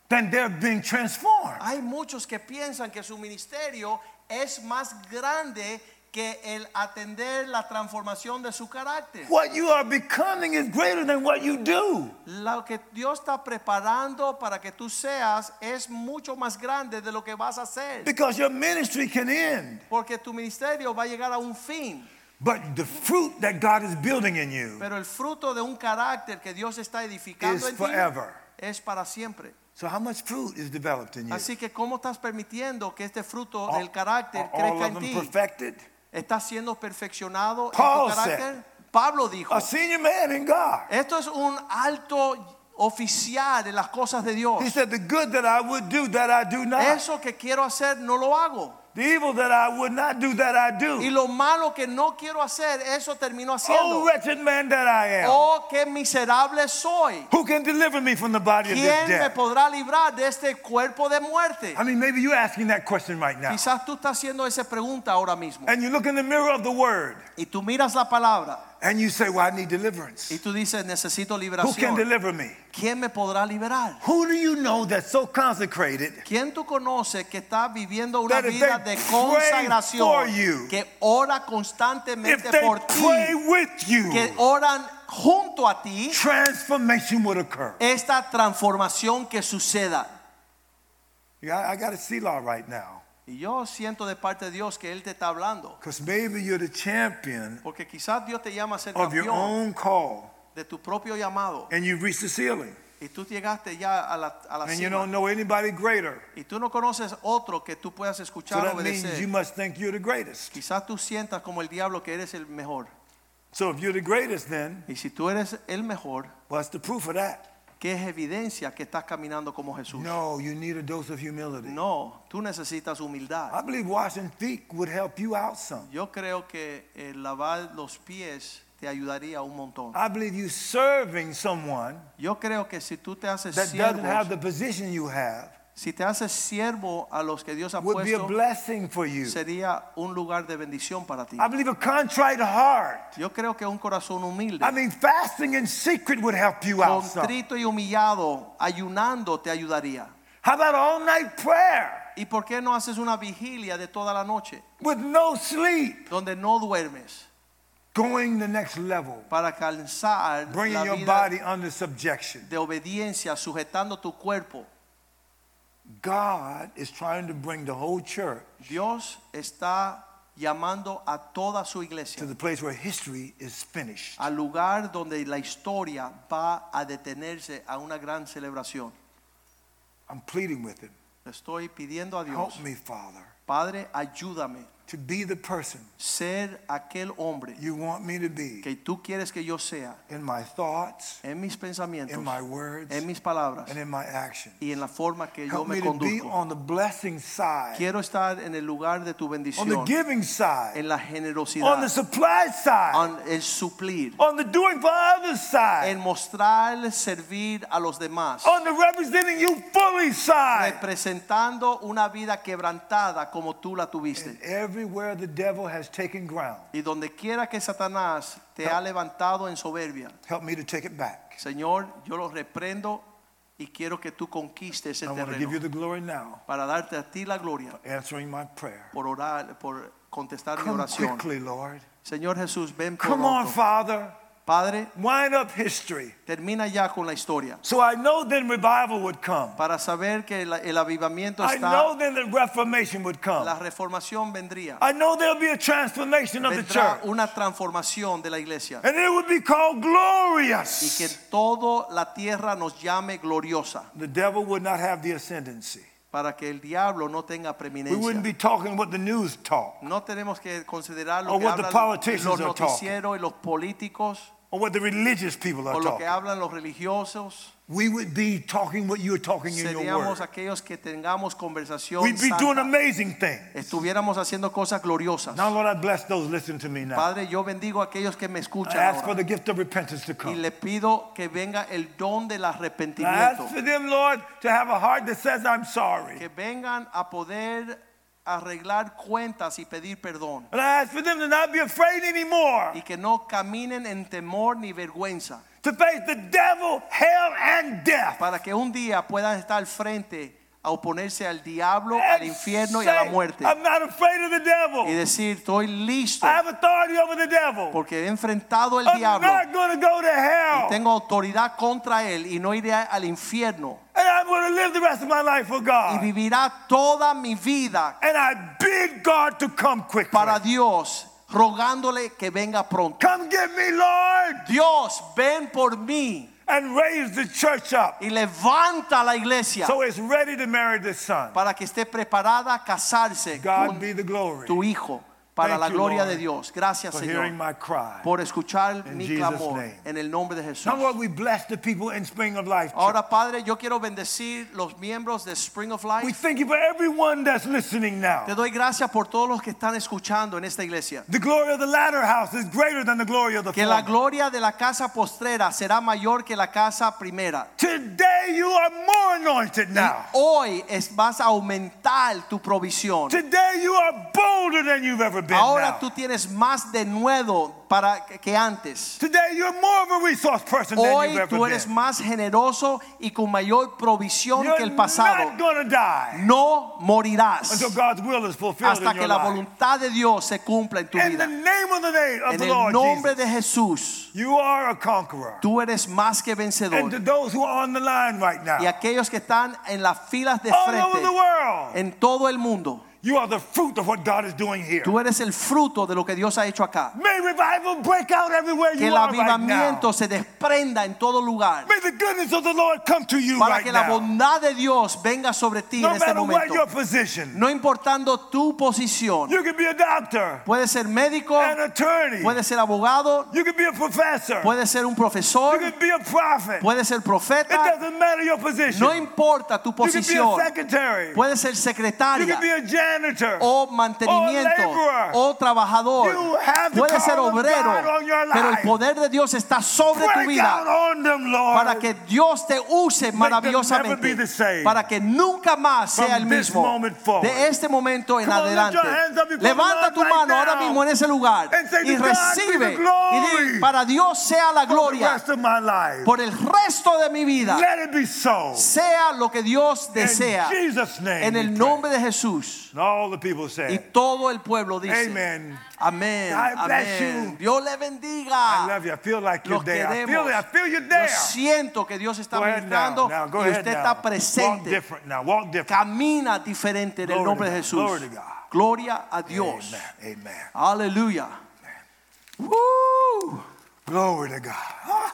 than they're being transformed. Hay muchos que piensan que su ministerio es más grande que el atender la transformación de su carácter. What you are becoming is greater than what you do. Lo que Dios está preparando para que tú seas es mucho más grande de lo que vas a hacer. Because your ministry can end. Porque tu ministerio va a llegar a un fin. But the fruit that God is building in you Pero el fruto de un carácter que Dios está edificando is en ti forever. es para siempre. So how much fruit is developed in you? Así que ¿cómo estás permitiendo que este fruto All- del carácter all crezca of en ti? perfected? ¿Estás siendo perfeccionado Paul en tu carácter? Pablo dijo, A senior man in God. esto es un alto oficial en las cosas de Dios. He said, The good that I would do, that I do not. Eso que quiero hacer no lo hago. The evil that I would not do, that I do. Y lo malo que no quiero hacer, eso termino oh, haciendo. Oh, wretched man that I am. Oh, qué miserable soy. Who can deliver me from the body of this ¿Quién me podrá librar de este cuerpo de muerte? I mean, maybe you're asking that question right now. Quizás tú estás haciendo esa pregunta ahora mismo. And you look in the mirror of the word Y tú miras la palabra and you say, Well, I need deliverance. y tú dices, necesito Who can liberación. deliver me? ¿Quién me podrá liberar? Who do you know that's so consecrated ¿Quién tú conoces que está viviendo una vida de consagración? you, Que ora constantemente por ti. you, Que oran junto a ti. transformation would occur. Esta transformación que suceda. Yeah, I, got a Selah right now. Y yo siento de parte de Dios que Él te está hablando. Because maybe you're the champion Porque quizás Dios te llama a ser of your campeón own call de tu propio llamado. and you've reached the ceiling Y tú llegaste ya a la, a la and you cima. don't know anybody greater. Y tú no conoces otro que tú puedas So escuchar that o means obedecer. you must think you're the greatest. Quizás tú sientas como el diablo que eres el mejor. So if you're the greatest, then Y si tú eres el mejor, what's the proof of that? ¿Qué es evidencia que estás caminando como Jesús? No, you need a dose of humility. No, tú necesitas humildad. I believe washing feet would help you out some. Yo creo que el lavar los pies te ayudaría un montón. I believe you serving someone Yo creo que si tú te haces that doesn't have the position you have si te haces siervo a los que Dios ha would be a puesto, blessing for you. sería un lugar de bendición para ti. I believe a contrite heart. Yo creo que un corazón humilde, I mean, fasting in secret would help you out some. contrito y humillado, ayunando te ayudaría. How about all night prayer ¿Y por qué no haces una vigilia de toda la noche with no sleep? donde no duermes Going the next level, para alcanzar bringing la your vida body under subjection. de obediencia, sujetando tu cuerpo? God is trying to bring the whole church Dios está llamando a toda su to iglesia the place where history is finished. al lugar donde la historia va a detenerse a una gran celebración. I'm pleading with him. Le estoy pidiendo a Dios, Help me, Father, Padre, ayúdame to be the person ser aquel hombre you want me to be que tú quieres que yo sea in my thoughts, en mis pensamientos, in my words, en mis palabras and in my actions. y en la forma que yo me to be conduzco. on the blessing side, Quiero estar en el lugar de tu on the bendición, giving side, en la on the generosidad, supply side, en el suplir, on the doing for others side, en mostrar servir a los demás, on the representing you fully side. representando una vida quebrantada como tú la tuviste. Everywhere the devil has taken ground, Y donde quiera que Satanás te ha levantado en soberbia, help me to take it back. Señor, yo lo reprendo y quiero que tú conquistes I ese want to give you terreno the glory now, para darte a ti la gloria answering my prayer. por orar, por contestar mi Come oración. quickly, Lord. Señor Jesús, ven Come on. Father. Padre, Wind up history. termina ya con la historia So I know then revival would come. para saber que el, el avivamiento I está, know then the reformation would come. la reformación vendría. I know there'll be a transformation of the church. una transformación de la iglesia And it would be called y glorious. que toda la tierra nos llame gloriosa The devil would not have the ascendancy. para que el diablo no tenga We wouldn't be talking what the news talk No tenemos que considerar lo Or que what the politicians los noticieros y los políticos or what the religious people are o lo que talking. hablan los religiosos. We would be talking what you're talking in your Seríamos word. aquellos que tengamos conversación We'd be santa. doing amazing things. Estuviéramos haciendo cosas gloriosas. Now, Lord, I bless those listening to me now. Padre, yo bendigo a aquellos que me I escuchan ask for ahora. the gift of repentance to y come. le pido que venga el don del I ask for them, Lord, to have a heart that says, I'm sorry. Que vengan a poder arreglar cuentas y pedir perdón. And I ask for them to not be afraid anymore, Y que no caminen en temor ni vergüenza. to face the devil, hell, and death. Para que un día puedan estar frente a oponerse al diablo, al infierno y a la muerte. I'm not afraid of the devil. Y decir, estoy listo I have authority over the devil. porque he enfrentado al I'm diablo. not to go to hell. Tengo autoridad contra él y no iré al infierno. And I'm going to live the rest of my life for Y God. vivirá toda mi vida And I bid God to come quickly. para Dios, rogándole que venga pronto. Come get me, Lord, Dios, ven por mí and raise the church up. Y levanta la iglesia. So it's ready to marry the son. para que esté preparada a casarse God con be the glory. tu hijo para Thank la you, gloria Lord, de Dios. Gracias, Señor, my cry. por escuchar mi Jesus' clamor name. en el nombre de Jesús. Now, Lord, we bless the people in Spring of Life. Church. Ahora, Padre, yo quiero bendecir los miembros de Spring of We Life. thank you for everyone that's listening Te now. doy gracias por todos los que están escuchando en esta iglesia. The glory of the latter house is greater than the glory of the Que la gloria de la casa postrera será mayor que la casa primera. Today you are more anointed now. Hoy es, vas a aumentar tu provisión. Today you are bolder than you've ever been Ahora now. tú tienes más de nuevo para que antes. Today you're more of a resource person than Hoy you've ever tú eres been. más generoso y con mayor provisión You're que el pasado. not to die No morirás until God's will is fulfilled hasta in que your la voluntad de Dios se cumpla en tu In the vida. name of the, name of En the el Lord nombre Jesus, de Jesús, you are a conqueror. tú eres más que And to vencedor. those who are on the line right now, Y aquellos que están en las filas de all over the frente, world, en todo el mundo, you are the fruit of what God is doing here. tú eres el fruto de lo que Dios ha hecho acá. May revival break out everywhere Que you el are right avivamiento se desprenda en todo lugar. May the goodness of the Lord come to you Para right que la bondad de Dios venga sobre ti No en este what your position, No importando tu posición. you can be a doctor, Puede ser médico, an attorney, puede ser abogado, you can be a professor, puede ser un you can be a prophet. puede ser It doesn't matter your position. No importa tu you can be a secretary, Puede ser you can be a janitor. O mantenimiento laborer. o trabajador. You have the Puede ser power of obrero, God on your pero el life. poder de Dios está sobre tu Break out vida on them, Lord. para que Dios te use them never be maravillosamente, the same. para que nunca más From sea el this mismo. moment forward. De este momento en Come on, lift adelante, your hands up before the levanta Lord tu right mano ahora now. mismo en ese lugar And say, y "To God be recibe the glory y di, para Dios sea la for the gloria rest of my life. por el resto de mi vida. Let it be so. Sea lo que Dios desea In Jesus' name. en el we nombre de Jesús. pray. All the people Y say, todo el pueblo dice, Amen. amén, amén. you. Dios le I bendiga. love you. I feel like you're there. I feel. I feel you Yo there. siento que Dios está now. ministrando Now, y usted now. está presente. Walk. Camina diferente en el nombre de. Jesús. Glory to God. Gloria a Dios. Amen. Amen. Aleluya. Woo. Glory to God. Ah.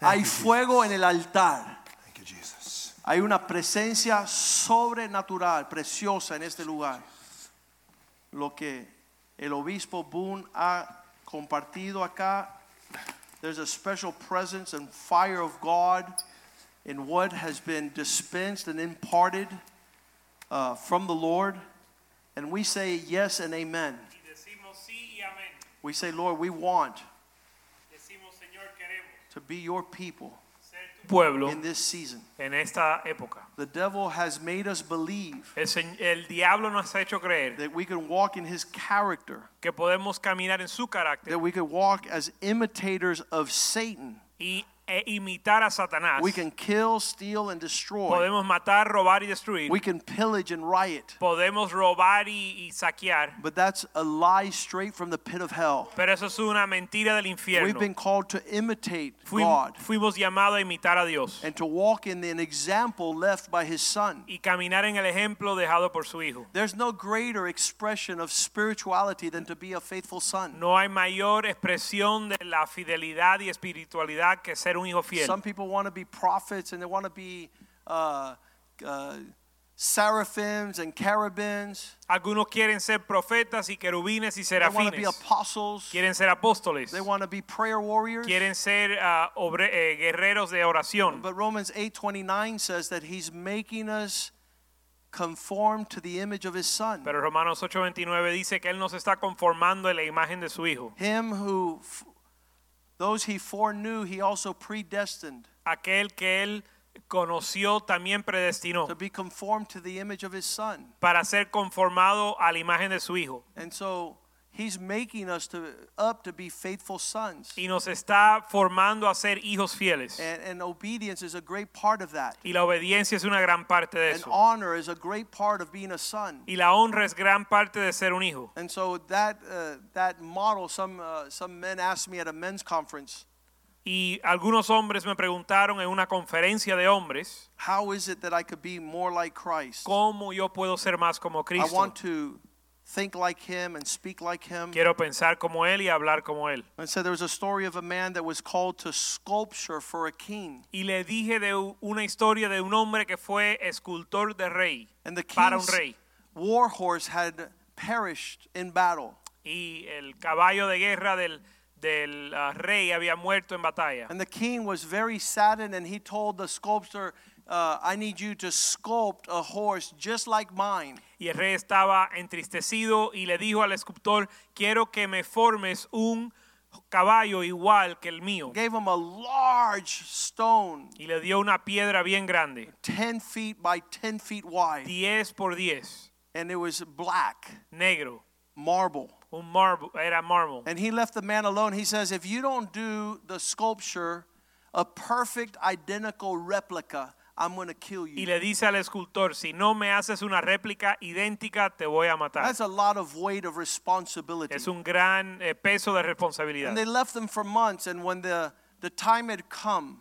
Hay fuego en el altar. Thank you, Jesus. Hay una presencia sobrenatural, preciosa en este lugar. Lo que el obispo Boone ha compartido acá, there's a special presence and fire of God in what has been dispensed and imparted uh, from the Lord. And we say yes and amen. Y decimos sí y amén. We say, Lord, we want Decimos, Señor, queremos to be your people pueblo in this season. en esta época. The devil has made us believe El, el diablo nos ha hecho creer that we can walk in his character, que podemos caminar en su carácter that we can walk as imitators of Satan. y e imitar a Satanás. We can kill, steal, and destroy. Podemos matar, robar y destruir. We can pillage and riot. Podemos robar y, y saquear. But that's a lie straight from the pit of hell. Pero eso es una mentira del infierno. We've been called to imitate Fui- God fuimos llamados a imitar a Dios and to walk in an example left by his son. y caminar en el ejemplo dejado por su Hijo. There's no greater expression of spirituality than to be a faithful son. No hay mayor expresión de la fidelidad y espiritualidad que ser un hijo fiel. Some people want to be prophets and they want to be uh, uh, seraphims and cherubims. Algunos quieren ser profetas y querubines y serafines. They want to be apostles. Quieren ser apóstoles. They want to be prayer warriors. Quieren ser ah, obre- eh, guerreros de oración. But Romans 8:29 says that he's making us conform to the image of his son. Pero Romanos 8:29 dice que Él nos está conformando en la imagen de su Hijo. Him who those he foreknew he also predestined Aquel que Él conoció también predestinó to be conformed to the image of his son. para ser conformado a la imagen de su Hijo. And so He's making us to up to be faithful sons. y nos está formando a ser hijos fieles. And, and obedience is a great part of that. Y la obediencia es una gran parte de And eso. honor is a great part of being a son. Y la honra es gran parte de ser un hijo. And so that uh, that model, some uh, some men asked me at a men's conference, Y algunos hombres me preguntaron en una conferencia de hombres, how is it that I could be more like Christ? ¿cómo yo puedo ser más como Cristo? I want to think like Him and speak like Him. Quiero pensar como Él y hablar como Él. And so there was a story of a man that was called to sculpture for a king, Y le dije de una historia de un hombre que fue escultor de rey, and the para un king's rey. war horse had perished in battle. Y el caballo de guerra del, del ah, rey había muerto en batalla. And the king was very saddened, and he told the sculptor, uh, I need you to sculpt a horse just like mine. Y el rey estaba entristecido y le dijo al escultor, quiero que me formes un caballo igual que el mío. Gave him a large stone, Y le dio una piedra bien grande, 10 feet by 10 feet wide, 10 por 10, and it was black, negro, marble. un marble, era mármol. And he left the man alone. He says, If you don't do the sculpture a perfect, identical replica, I'm going to kill Y you. le dice al escultor, si no me haces una réplica idéntica, te voy a matar. That's a lot of weight of responsibility. Es un gran eh, peso de responsabilidad. And they left them for months, and when the, the time had come,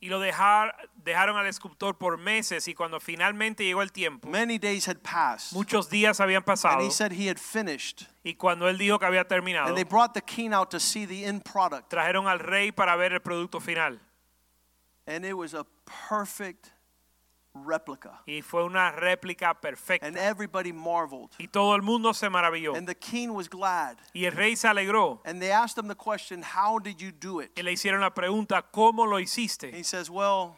Y lo dejar, dejaron al escultor por meses y cuando finalmente llegó el tiempo, many days had passed. muchos días habían And pasado he said he had finished. y cuando él dijo que había terminado, And they brought the king out to see the end product. trajeron al rey para ver el producto final. And it was a perfect replica. Y fue una réplica perfecta. And everybody marveled. Y todo el mundo se maravilló. And the king was glad. Y el rey se alegró. And they asked him the question, How did you do it? Y le hicieron la pregunta, ¿cómo lo He hiciste? says, Well,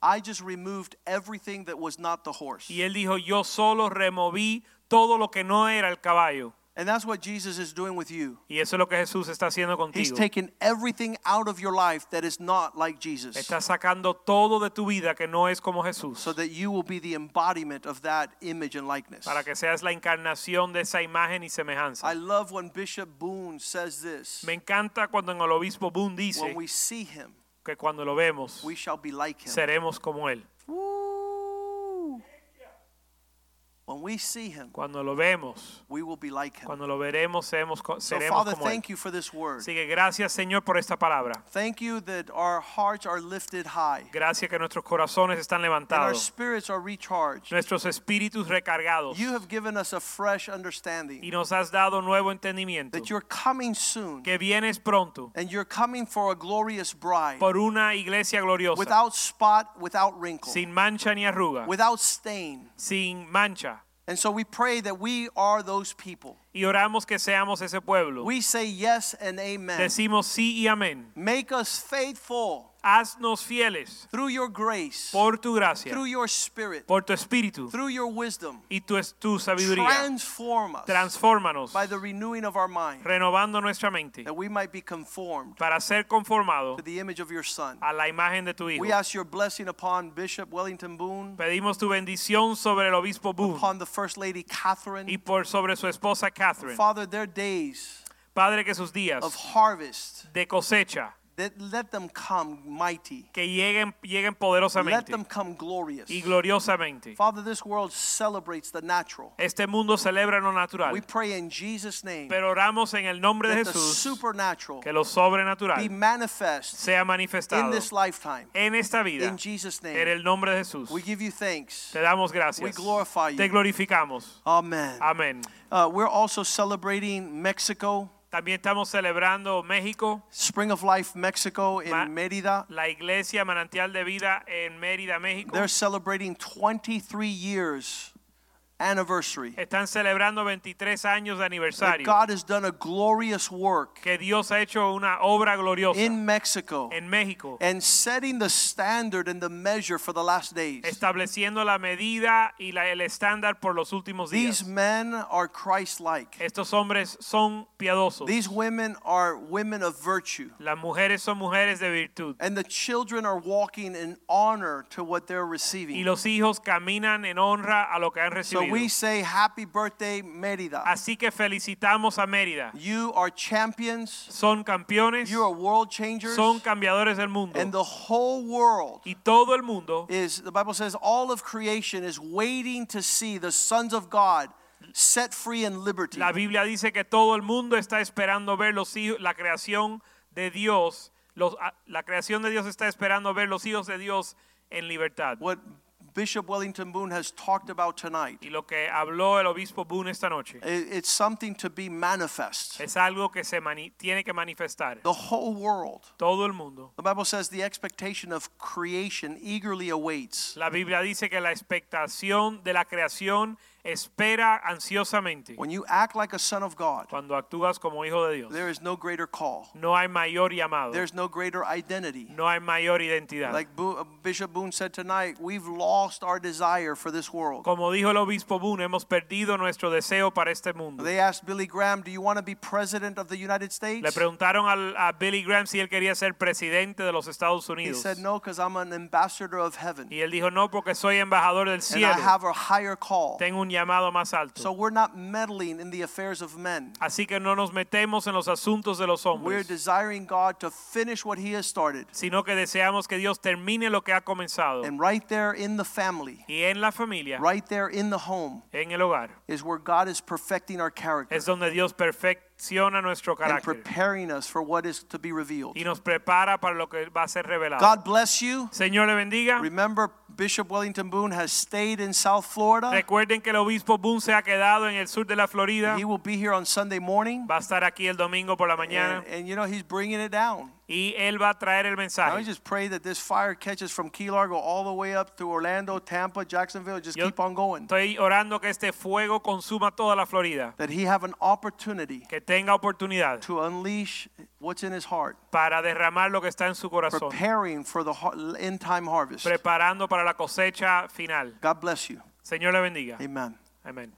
I just removed everything that was not the horse. Y él dijo, yo solo removí todo lo que no era el caballo. And that's what Jesus is doing with you. Y eso es lo que Jesús está haciendo He's contigo. taking everything out of your life that is not like Jesus Está sacando todo de tu vida que no es como Jesús. so that you will be the embodiment of that image and likeness. Para que seas la encarnación de esa imagen y semejanza. I love when Bishop Boone says this Me encanta cuando el obispo Boone dice when we see him, que cuando lo vemos we shall be like him. seremos como él. Woo. When we see him, Cuando lo vemos, we will be like him. cuando lo veremos seremos, co- So, seremos Father, como él. thank you for this word. Así que gracias Señor por esta palabra. Thank you that our hearts are lifted high Gracias que nuestros corazones están and our spirits are recharged. nuestros espíritus recargados You have given us a fresh understanding y nos has dado nuevo entendimiento. that you're coming soon Que vienes pronto and you're coming for a glorious bride por una iglesia gloriosa, without spot, without wrinkle, sin mancha ni arruga, without stain. sin mancha. And so we pray that we are those people. Y oramos que seamos ese pueblo. We say yes and amen. Decimos sí y amén. Make us faithful Haznos fieles through your grace, por tu gracia, through your spirit, por tu espíritu through your wisdom. y tu, tu sabiduría. Transform us Transfórmanos, by the renewing of our mind renovando nuestra mente that we might be conformed para ser conformado to the image of your son. a la imagen de tu Hijo. We ask your blessing upon Bishop Wellington Boone, Pedimos tu bendición sobre el obispo Boone upon the First Lady Catherine. y por sobre su esposa Catherine. Father, their days Padre, que sus días of harvest, de cosecha let them come mighty. que lleguen, lleguen Let poderosamente them come glorious. y gloriosamente. Father, this world celebrates the natural. Este mundo celebra lo natural, We pray in Jesus' name pero oramos en el nombre de that the Jesús supernatural que lo be sobrenatural manifest sea in manifestado this lifetime. en esta vida In Jesus' en name, el nombre de Jesús. we give you thanks. Te damos We gracias. glorify you. Te glorificamos. Amen. Amén. Uh, we're also celebrating Mexico, También estamos celebrando México, Spring of Life Mexico in Ma- Mérida. la iglesia Manantial de Vida en Mérida, México. They're celebrating 23 years anniversary. Están celebrando 23 años de aniversario. God has done a glorious work Que Dios ha hecho una obra gloriosa in Mexico en México, and setting the standard and the measure for the last days. estableciendo la medida y la- el estándar por los últimos días. These men are Christ-like. Estos hombres son piadosos. These women are women of virtue. Las mujeres son mujeres de virtud. And the children are walking in honor to what they're receiving. Y los hijos caminan en honra a lo que han recibido. escogido. We say happy birthday, Mérida. Así que felicitamos a Mérida. You are champions. Son campeones, You are world changers. son cambiadores del mundo. And the whole world Y todo el mundo, is, the Bible says, all of creation is waiting to see the sons of God set free in liberty. la Biblia dice que todo el mundo está esperando ver los hijos, la creación de Dios, los- la creación de Dios está esperando ver los hijos de Dios en libertad. What Bishop Wellington Boone has talked about tonight, Y lo que habló el obispo Boone esta noche it's something to be manifest. es algo que se tiene que manifestar. The whole world. Todo el mundo. The Bible says the expectation of creation eagerly awaits. La Biblia dice que la expectación de la creación espera ansiosamente When you act like a son of God, cuando actúas como hijo de Dios. there is no greater call. No hay mayor llamado, There's no greater identity. no hay mayor identidad. Like Bo- uh, Bishop Boone said tonight, we've lost our desire for this world. Como dijo el obispo Boone, hemos perdido nuestro deseo para este mundo. They asked Billy Graham, Do you want to be president of the United States? Le preguntaron al- a Billy Graham si él quería ser presidente de los Estados He Unidos. said, No, because I'm an ambassador of heaven. Y él dijo, no, porque soy embajador del And I cielo. have a higher call. Tengo un llamado más alto. So we're not meddling in the affairs of men. Así que no nos metemos en los asuntos de los hombres. We're desiring God to finish what He has started. sino que deseamos que Dios termine lo que ha comenzado. And right there in the family, Y en la familia, right there in the home, en el hogar, is where God is perfecting our character es donde Dios perfecciona nuestro and carácter preparing us for what is to be revealed. y nos prepara para lo que va a ser revelado. God bless you. Señor le bendiga. Remember, Bishop Wellington Boone has stayed in South Florida. Recuerden que el obispo Boone se ha quedado en el sur de la Florida. He will be here on Sunday morning. Va a estar aquí el domingo por la mañana And, and you know, he's bringing it down. Y él va a traer el I mensaje. just pray that this fire catches from Key Largo all the way up to Orlando, Tampa, Jacksonville. Just Yo- keep on going. Estoy orando que este fuego consuma toda la Florida, That he have an opportunity que tenga oportunidad to unleash what's in his heart, para derramar lo que está en su corazón, preparing for the end time harvest. preparando para la cosecha final. God bless you. Señor le bendiga. Amen.